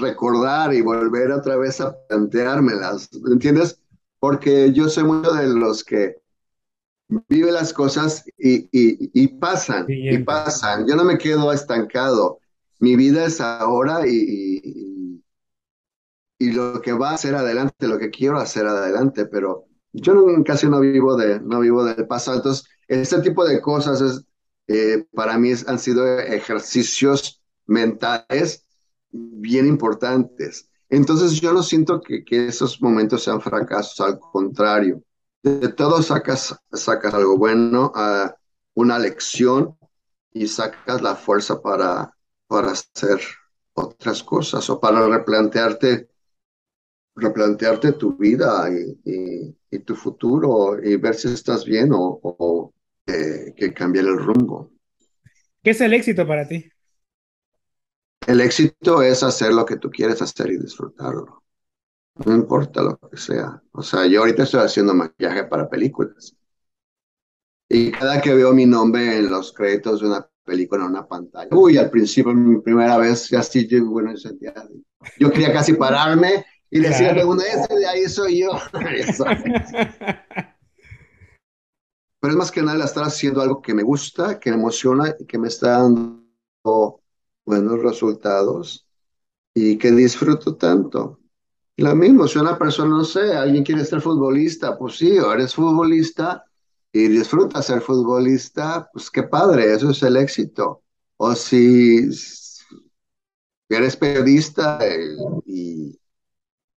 recordar y volver otra vez a planteármelas, ¿entiendes? Porque yo soy mucho de los que vive las cosas y, y, y pasan, y pasan. Yo no me quedo estancado. Mi vida es ahora y, y, lo que va a hacer adelante, lo que quiero hacer adelante, pero yo no- casi no vivo de, no vivo del pasado. Entonces, este tipo de cosas es, eh, para mí es- han sido ejercicios mentales bien importantes. Entonces, yo no siento que, que esos momentos sean fracasos, al contrario. De todo sacas, sacas algo bueno, ah, una lección y sacas la fuerza para, para hacer otras cosas o para replantearte replantearte tu vida y, y- tu futuro y ver si estás bien o, o, eh, que cambiar el rumbo.
¿Qué es el éxito para ti?
El éxito es hacer lo que tú quieres hacer y disfrutarlo. No importa lo que sea. O sea, yo ahorita estoy haciendo maquillaje para películas y cada que veo mi nombre en los créditos de una película en una pantalla, uy, al principio, mi primera vez, ya sí, yo, bueno, yo sentía, yo quería casi pararme y decirle, bueno, ese de ahí soy yo. Pero es más que nada estar haciendo algo que me gusta, que me emociona y que me está dando buenos resultados y que disfruto tanto. Lo mismo, si una persona, no sé, alguien quiere ser futbolista, pues sí, o eres futbolista y disfrutas ser futbolista, pues qué padre, eso es el éxito. O si eres periodista y,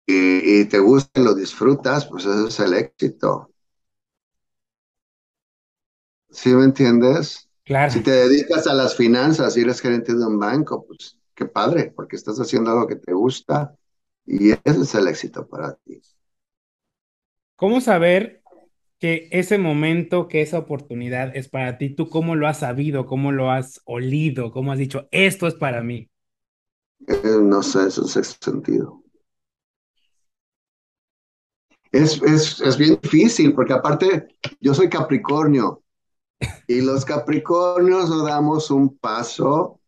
y, y te gusta y lo disfrutas, pues eso es el éxito. ¿Sí me entiendes?
Claro.
Si te dedicas a las finanzas y eres gerente de un banco, pues qué padre, porque estás haciendo algo que te gusta y ese es el éxito para ti.
¿Cómo saber que ese momento, que esa oportunidad es para ti? ¿Tú cómo lo has sabido? ¿Cómo lo has olido? ¿Cómo has dicho, esto es para mí?
Eh, no sé, eso es sexto sentido. Es, es, es bien difícil, porque aparte yo soy Capricornio y los Capricornios no damos un paso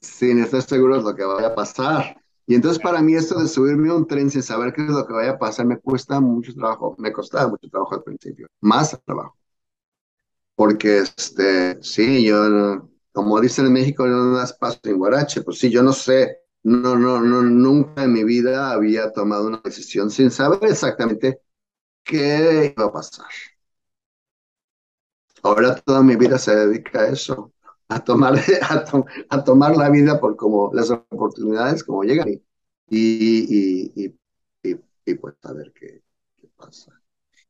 sin estar seguros de lo que vaya a pasar. Y entonces para mí esto de subirme a un tren sin saber qué es lo que vaya a pasar me cuesta mucho trabajo, me costaba mucho trabajo al principio, más trabajo. Porque, este, sí, yo, como dicen en México, no das paso en guarache, pues sí, yo no sé, no, no, no, nunca en mi vida había tomado una decisión sin saber exactamente qué iba a pasar. Ahora toda mi vida se dedica a eso a tomar, a, a, tomar la vida por como las oportunidades como llegan y, y, y, y pues a ver qué, qué, pasa.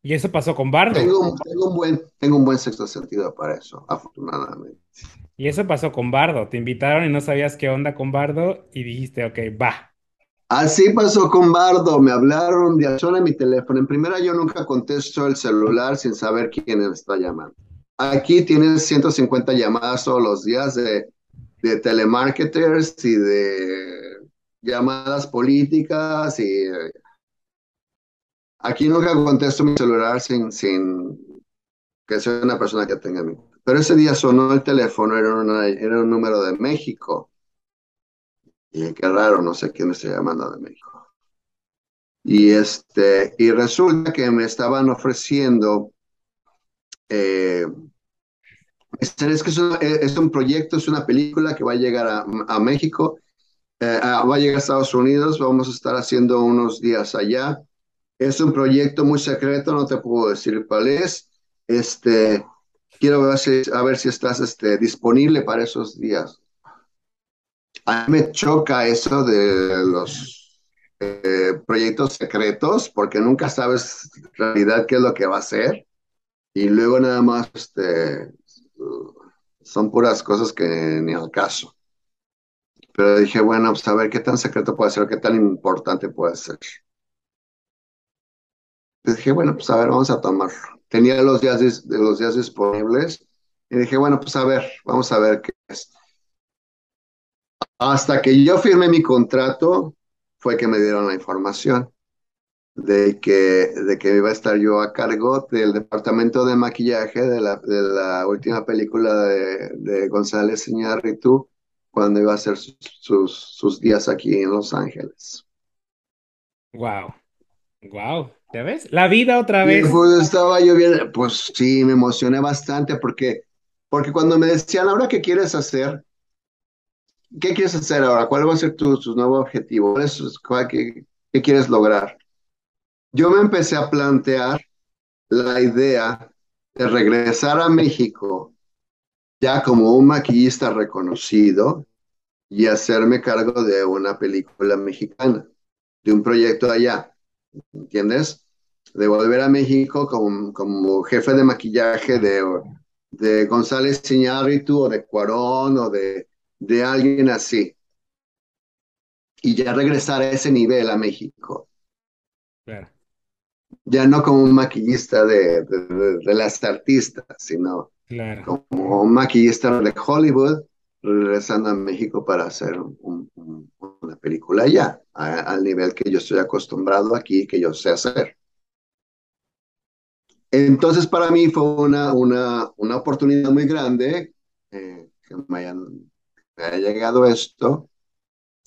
¿Y eso pasó con Bardo?
Tengo, tengo, un buen, tengo un buen sexto sentido para eso, afortunadamente.
Y eso pasó con Bardo. Te invitaron y no sabías qué onda con Bardo y dijiste, ok, va.
Así pasó con Bardo. Me hablaron de a mi teléfono. En primera, yo nunca contesto el celular sin saber quién está llamando. Aquí tienes 150 llamadas todos los días de, de telemarketers y de llamadas políticas y aquí nunca contesto mi celular sin, sin que sea una persona que tenga mi. Pero ese día sonó el teléfono, era, una, era un número de México. Y qué raro, no sé quién me está llamando de México. Y, este, y resulta que me estaban ofreciendo eh, es, que es un, es un, proyecto, es una película que va a llegar a, a México, eh, a, va a llegar a Estados Unidos, vamos a estar haciendo unos días allá. Es un proyecto muy secreto, no te puedo decir cuál es. Este, quiero ver si, a ver si estás este, disponible para esos días. A mí me choca eso de los eh, proyectos secretos, porque nunca sabes en realidad qué es lo que va a ser y luego nada más este, son puras cosas que ni al caso. Pero dije, bueno, pues a ver qué tan secreto puede ser, qué tan importante puede ser. dije, bueno, pues a ver, vamos a tomarlo. Tenía los días, de los días disponibles y dije, bueno, pues a ver, vamos a ver qué es. Hasta que yo firmé mi contrato, fue que me dieron la información de que, de que iba a estar yo a cargo del departamento de maquillaje de la, de la última película de, de González Iñárritu cuando iba a hacer sus, sus, sus, días aquí en Los Ángeles.
Wow, wow, ¿ya ves? La vida otra vez.
pues estaba yo bien, pues sí, me emocioné bastante porque, porque cuando me decían, ahora qué quieres hacer, ¿qué quieres hacer ahora? ¿Cuál va a ser tu, tu nuevo objetivo? ¿Cuál, qué, ¿Qué quieres lograr? Yo me empecé a plantear la idea de regresar a México ya como un maquillista reconocido y hacerme cargo de una película mexicana, de un proyecto allá, ¿entiendes? De volver a México como, como jefe de maquillaje de, de González Iñárritu o de Cuarón o de, de alguien así. Y ya regresar a ese nivel a México.
Claro
ya no como un maquillista de, de, las artistas, sino como un maquillista de Hollywood regresando a México para hacer una película ya, al nivel que yo estoy acostumbrado aquí, que yo sé hacer. Entonces para mí fue una, una, una oportunidad muy grande eh, que me, hayan, me haya llegado esto.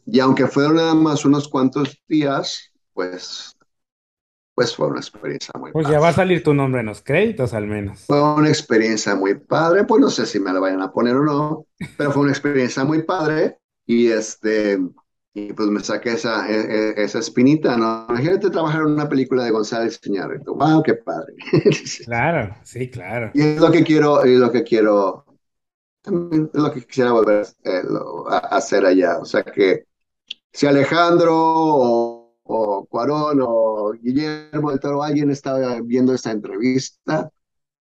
Y aunque fueron nada más unos cuantos días, pues pues fue una experiencia muy
Pues ya va a salir tu nombre en los créditos al menos.
Fue una experiencia muy padre, pues no sé si me la vayan a poner o no, pero fue una experiencia muy padre y este, y pues me saqué esa, e, e, esa espinita, ¿no? Imagínate trabajar en una película de González Iñárritu, wow, qué padre.
Claro, sí, claro.
Y es lo que quiero, y lo que quiero, lo que quisiera volver eh, a hacer allá, o sea que si Alejandro o o Cuarón o Guillermo del Toro, alguien estaba viendo esta entrevista.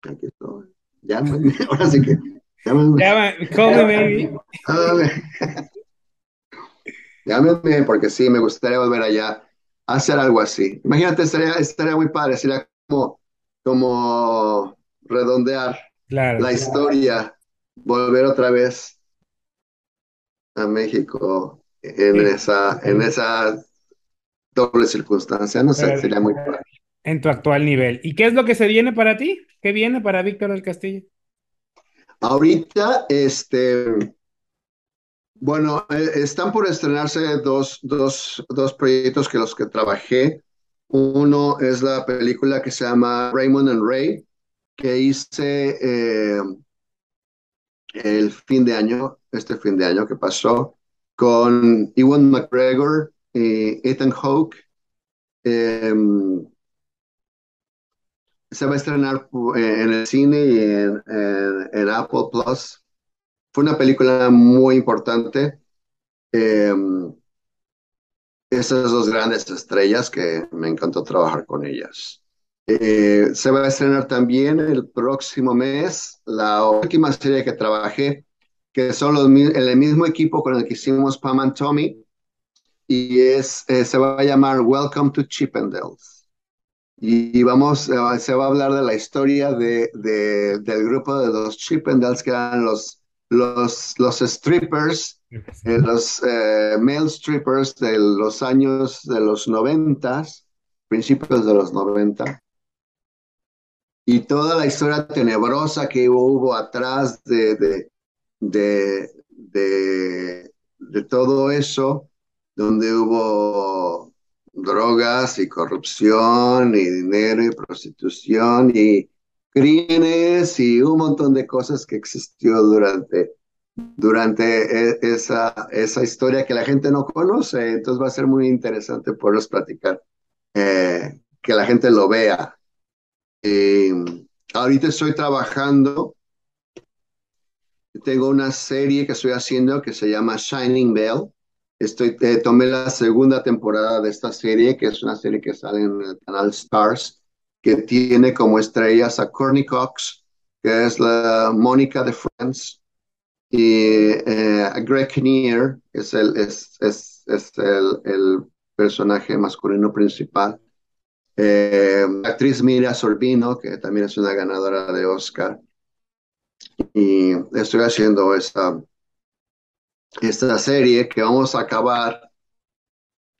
Aquí estoy. Ya, ahora sí que Llámame.
Call me baby.
Llámeme porque sí, me gustaría volver allá a hacer algo así. Imagínate, estaría, estaría muy padre, sería como, como redondear
Claro.
la historia, volver otra vez a México en
Sí.
esa, en esa doble circunstancia. No sé, sería muy padre.
En tu actual nivel. ¿Y qué es lo que se viene para ti? ¿Qué viene para Víctor del Castillo?
Ahorita, este, bueno, eh, están por estrenarse dos, dos, dos proyectos que los que trabajé. Uno es la película que se llama Raymond and Ray, que hice eh, el fin de año, este fin de año que pasó, con Ewan McGregor y Ethan Hawke. Eh, se va a estrenar eh, en el cine y en, Apple Plus. Fue una película muy importante. Eh, esas dos grandes estrellas que me encantó trabajar con ellas. Eh, se va a estrenar también el próximo mes la última serie que trabajé, que son los, el mismo equipo con el que hicimos Pam and Tommy, y es, eh, se va a llamar Welcome to Chippendales. Y vamos, eh, se va a hablar de la historia de, de- del grupo de los Chippendales, que eran los, los, los strippers, eh, los eh, male strippers de los años de los noventas, principios de los noventa, y toda la historia tenebrosa que hubo atrás de, de, de, de, de todo eso, donde hubo drogas y corrupción y dinero y prostitución y crímenes y un montón de cosas que existió durante, durante e- esa, esa historia que la gente no conoce. Entonces va a ser muy interesante poderlos platicar, eh, que la gente lo vea. Eh, ahorita estoy trabajando, tengo una serie que estoy haciendo que se llama Shining Bell. Estoy, eh, tomé la segunda temporada de esta serie, que es una serie que sale en el canal Stars, que tiene como estrellas a Courtney Cox, que es la Mónica de Friends, y eh, a Greg Kinnear, que es el, es, es, es el, el personaje masculino principal. Eh, la actriz Mira Sorbino, que también es una ganadora de Oscar. Y estoy haciendo esta, esta serie que vamos a acabar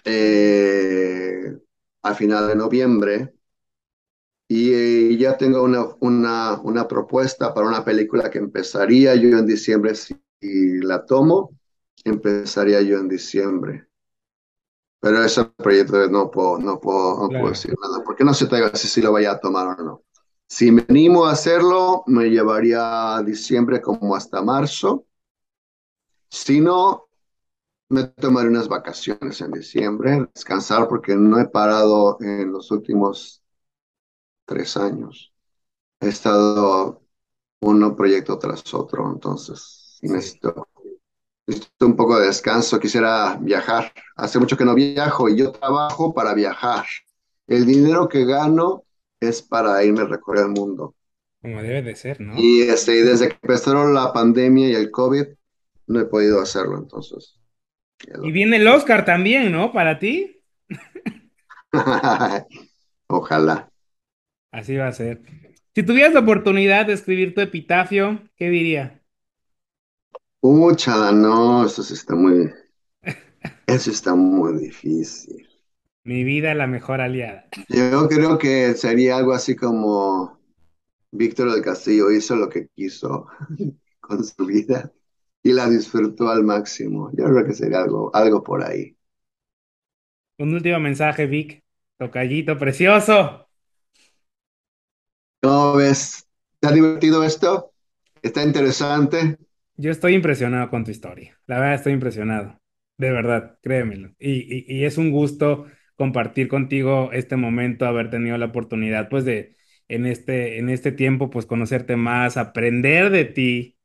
eh, a final de noviembre. Y eh, ya tengo una, una, una propuesta para una película que empezaría yo en diciembre. Si la tomo, empezaría yo en diciembre. Pero ese proyecto no puedo, no puedo, no
Claro.
puedo decir nada, porque no sé todavía si, si lo vaya a tomar o no. Si me animo a hacerlo, me llevaría a diciembre como hasta marzo. Si no, me tomaré unas vacaciones en diciembre, descansar porque no he parado en los últimos tres años. He estado uno proyecto tras otro, entonces sí necesito, necesito un poco de descanso. Quisiera viajar. Hace mucho que no viajo y yo trabajo para viajar. El dinero que gano es para irme a recorrer el mundo.
Como debe de ser, ¿no?
Y este, y desde que empezaron la pandemia y el COVID, no he podido hacerlo, entonces. lo-
Y viene el Oscar también, ¿no? Para ti.
Ojalá.
Así va a ser. Si tuvieras la oportunidad de escribir tu epitafio, ¿qué diría?
Úchala, no, eso sí está muy, eso está muy difícil.
Mi vida, la mejor aliada.
Yo creo que sería algo así como Víctor del Castillo hizo lo que quiso con su vida y la disfrutó al máximo. Yo creo que sería algo, algo por ahí.
Un último mensaje, Vic. Tocallito precioso.
¿Cómo ves? ¿Te ha divertido esto? ¿Está interesante?
Yo estoy impresionado con tu historia. La verdad, estoy impresionado. De verdad, créemelo. Y, y- y es un gusto compartir contigo este momento, haber tenido la oportunidad, pues, de en este, en este tiempo, pues, conocerte más, aprender de ti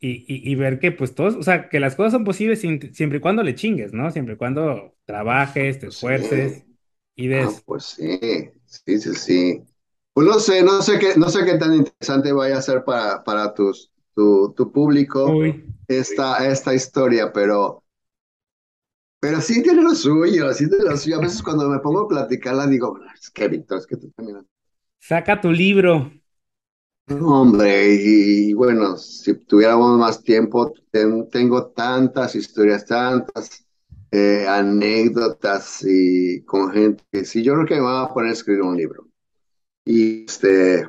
y, y- y ver que, pues, todos, o sea, que las cosas son posibles siempre y cuando le chingues, ¿no? Siempre y cuando trabajes, te
Pues
esfuerces
sí.
y
Ah,
des.
pues sí, sí, sí, sí. Pues no sé, no sé qué, no sé qué tan interesante vaya a ser para, para tus, tu, tu público esta, esta historia, pero, pero sí tiene lo suyo, sí tiene lo suyo. A veces cuando me pongo a platicarla digo, es que Víctor, es que tú también...
Saca tu libro.
Hombre, y, bueno, si tuviéramos más tiempo, tengo tantas historias, tantas eh, anécdotas y con gente que sí, yo creo que me voy a poner a escribir un libro. Y este,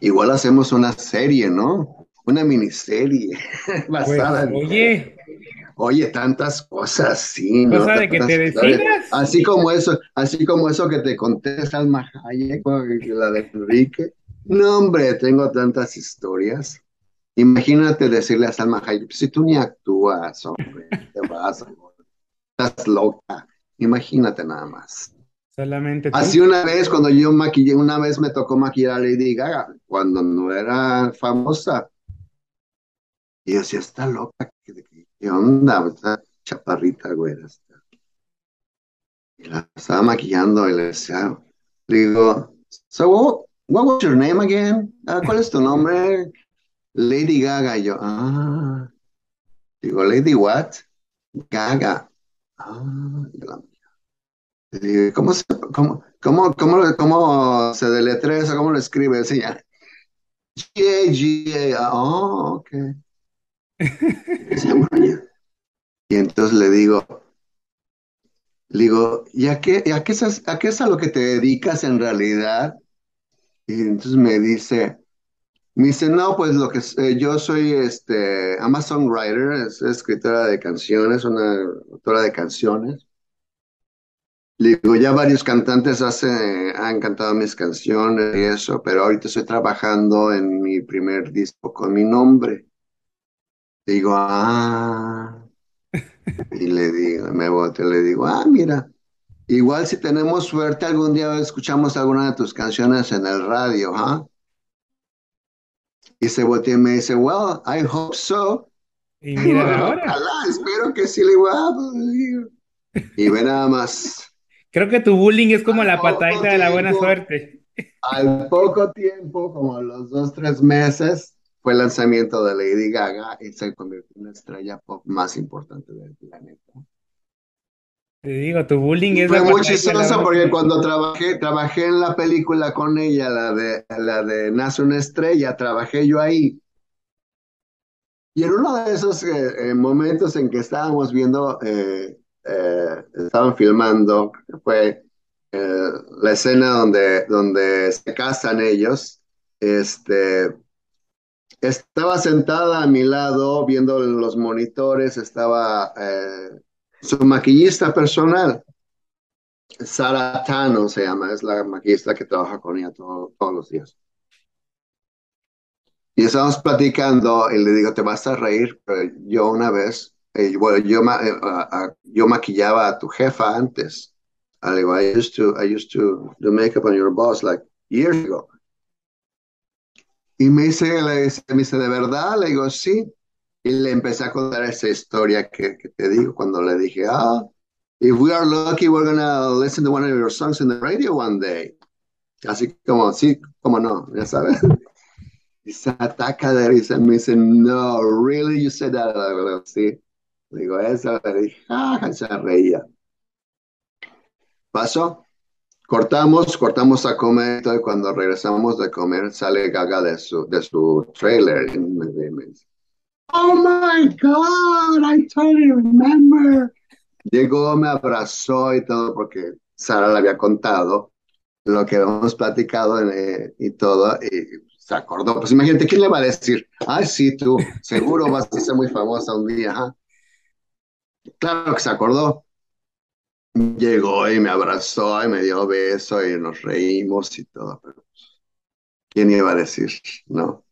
igual hacemos una serie, ¿no? Una miniserie basada
pues, Oye.
Oye, tantas cosas, sí,
¿no? Cosa de que te decidas.
Así como eso, así como eso que te conté Salma Hayek, la de Enrique. No, hombre, tengo tantas historias. Imagínate decirle a Salma Hayek, si tú ni actúas, hombre, te vas, estás loca. Imagínate nada más.
Solamente
Así una vez, cuando yo maquillé, una vez me tocó maquillar a Lady Gaga, cuando no era famosa. Y yo decía, está loca, ¿qué, onda? Está chaparrita, güey. Y la estaba maquillando y le decía, digo, so what, was your name again? Ah, ¿Cuál es tu nombre? Lady Gaga. Yo, ah, digo, Lady what? Gaga. Ah, la ¿Cómo se, cómo, cómo, cómo, cómo se deletrea eso? ¿Cómo lo escribe? Ya. G-A-G-A. Oh, ok. Y entonces le digo, le digo, ¿y a qué, a qué, a qué es a lo que te dedicas en realidad? Y entonces me dice, me dice, no, pues lo que eh, yo soy, este, Amazon Writer, es escritora de canciones, una autora de canciones. Le digo, ya varios cantantes hace, han cantado mis canciones y eso, pero ahorita estoy trabajando en mi primer disco con mi nombre. Digo, ah. Y le digo, me bote, le digo, ah, mira, igual si tenemos suerte algún día escuchamos alguna de tus canciones en el radio, ¿ah? Y se volteó y me dice, well, I hope so.
Y mira ahora.
espero que sí le pues, Y ve nada más.
Creo que tu bullying es como la patadita de la buena suerte.
Al poco tiempo, como a los dos, tres meses, fue el lanzamiento de Lady Gaga y se convirtió en la estrella pop más importante del planeta.
Te digo, tu bullying es
Fue muy chistoso porque cuando trabajé, trabajé en la película con ella, la de, la de Nace una estrella, trabajé yo ahí. Y en uno de esos eh, eh, momentos en que estábamos viendo eh, eh, estaban filmando, fue eh, la escena donde, donde se casan ellos, este, estaba sentada a mi lado viendo los monitores, estaba eh, su maquillista personal, Sara Tano se llama, es la maquillista que trabaja con ella todos los días. Y estábamos platicando y le digo, te vas a reír, pero yo una vez eh, bueno, yo, uh, yo maquillaba a tu jefa antes. I, I used to, I used to do makeup on your boss like years ago. Y me dice, le me dice, ¿de verdad? Le digo, sí. Y le empecé a contar esa historia que, que te digo cuando le dije, ah, if we are lucky, we're gonna listen to one of your songs in the radio one day. Así como, sí, como no, ya sabes. Y se ataca de risa, me dice, no, really, you said that? Sí. Digo, esa, le se reía. Pasó, cortamos, cortamos a comer, y cuando regresamos de comer, sale Gaga de su, de su trailer. Y me, dice, oh my God, I totally remember. Llegó, me abrazó y todo, porque Sara le había contado lo que habíamos platicado eh, y todo, y se acordó. Pues imagínate, ¿quién le va a decir? Ay, sí, tú, seguro vas a ser muy famosa un día. Claro que se acordó. Llegó y me abrazó y me dio beso y nos reímos y todo, pero ¿quién iba a decir? No.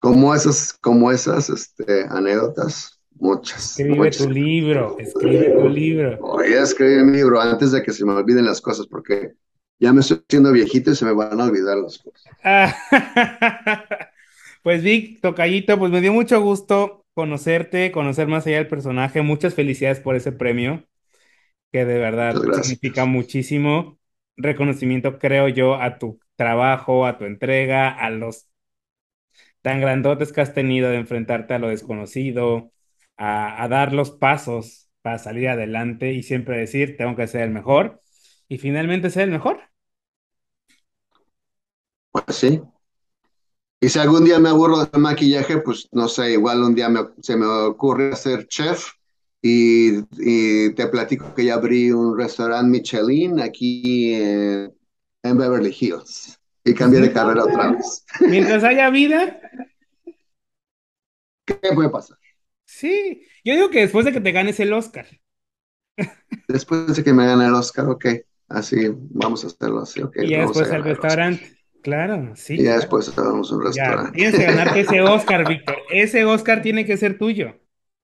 Como esas, como esas este, anécdotas, muchas.
Escribe tu libro, escribe tu libro.
Voy a escribir mi libro antes de que se me olviden las cosas, porque ya me estoy haciendo viejito y se me van a olvidar las cosas.
pues Vic, tocallito, pues me dio mucho gusto conocerte, conocer más allá del personaje. Muchas felicidades por ese premio, que de verdad significa muchísimo reconocimiento, creo yo, a tu trabajo, a tu entrega, a los tan grandotes que has tenido de enfrentarte a lo desconocido, a, a dar los pasos para salir adelante y siempre decir, tengo que ser el mejor y finalmente ser el mejor.
Pues sí. Y si algún día me aburro del maquillaje, pues no sé, igual un día me- se me ocurre ser chef y, y te platico que ya abrí un restaurante Michelin aquí en, en Beverly Hills y cambié de carrera otra vez.
Mientras haya vida,
¿Qué puede pasar?
sí. Yo digo que después de que te ganes el Oscar.
Después de que me gane el Oscar, ok, así, vamos a hacerlo así, ok,
Y ya después al restaurante. Claro, sí.
Y ya
claro.
después hagamos un
Ya,
restaurante.
tienes que ganarte ese Oscar, Víctor. Ese Oscar tiene que ser tuyo.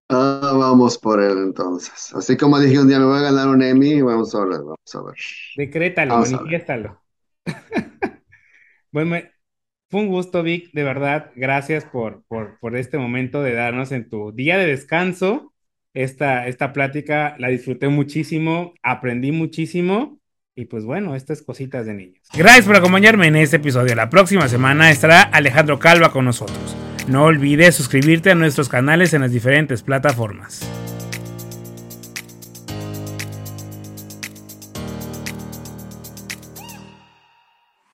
Ah, vamos por él entonces. Así como dije un día me voy a ganar un Emmy, vamos a ver, vamos a ver.
Decrétalo, manifiéstalo. Fue un gusto, Vic, de verdad. Gracias por, por, por este momento de darnos en tu día de descanso. Esta, esta plática la disfruté muchísimo, aprendí muchísimo. Y pues bueno, estas cositas de niños. Gracias por acompañarme en este episodio. La próxima semana estará Alejandro Calva con nosotros. No olvides suscribirte a nuestros canales en las diferentes plataformas.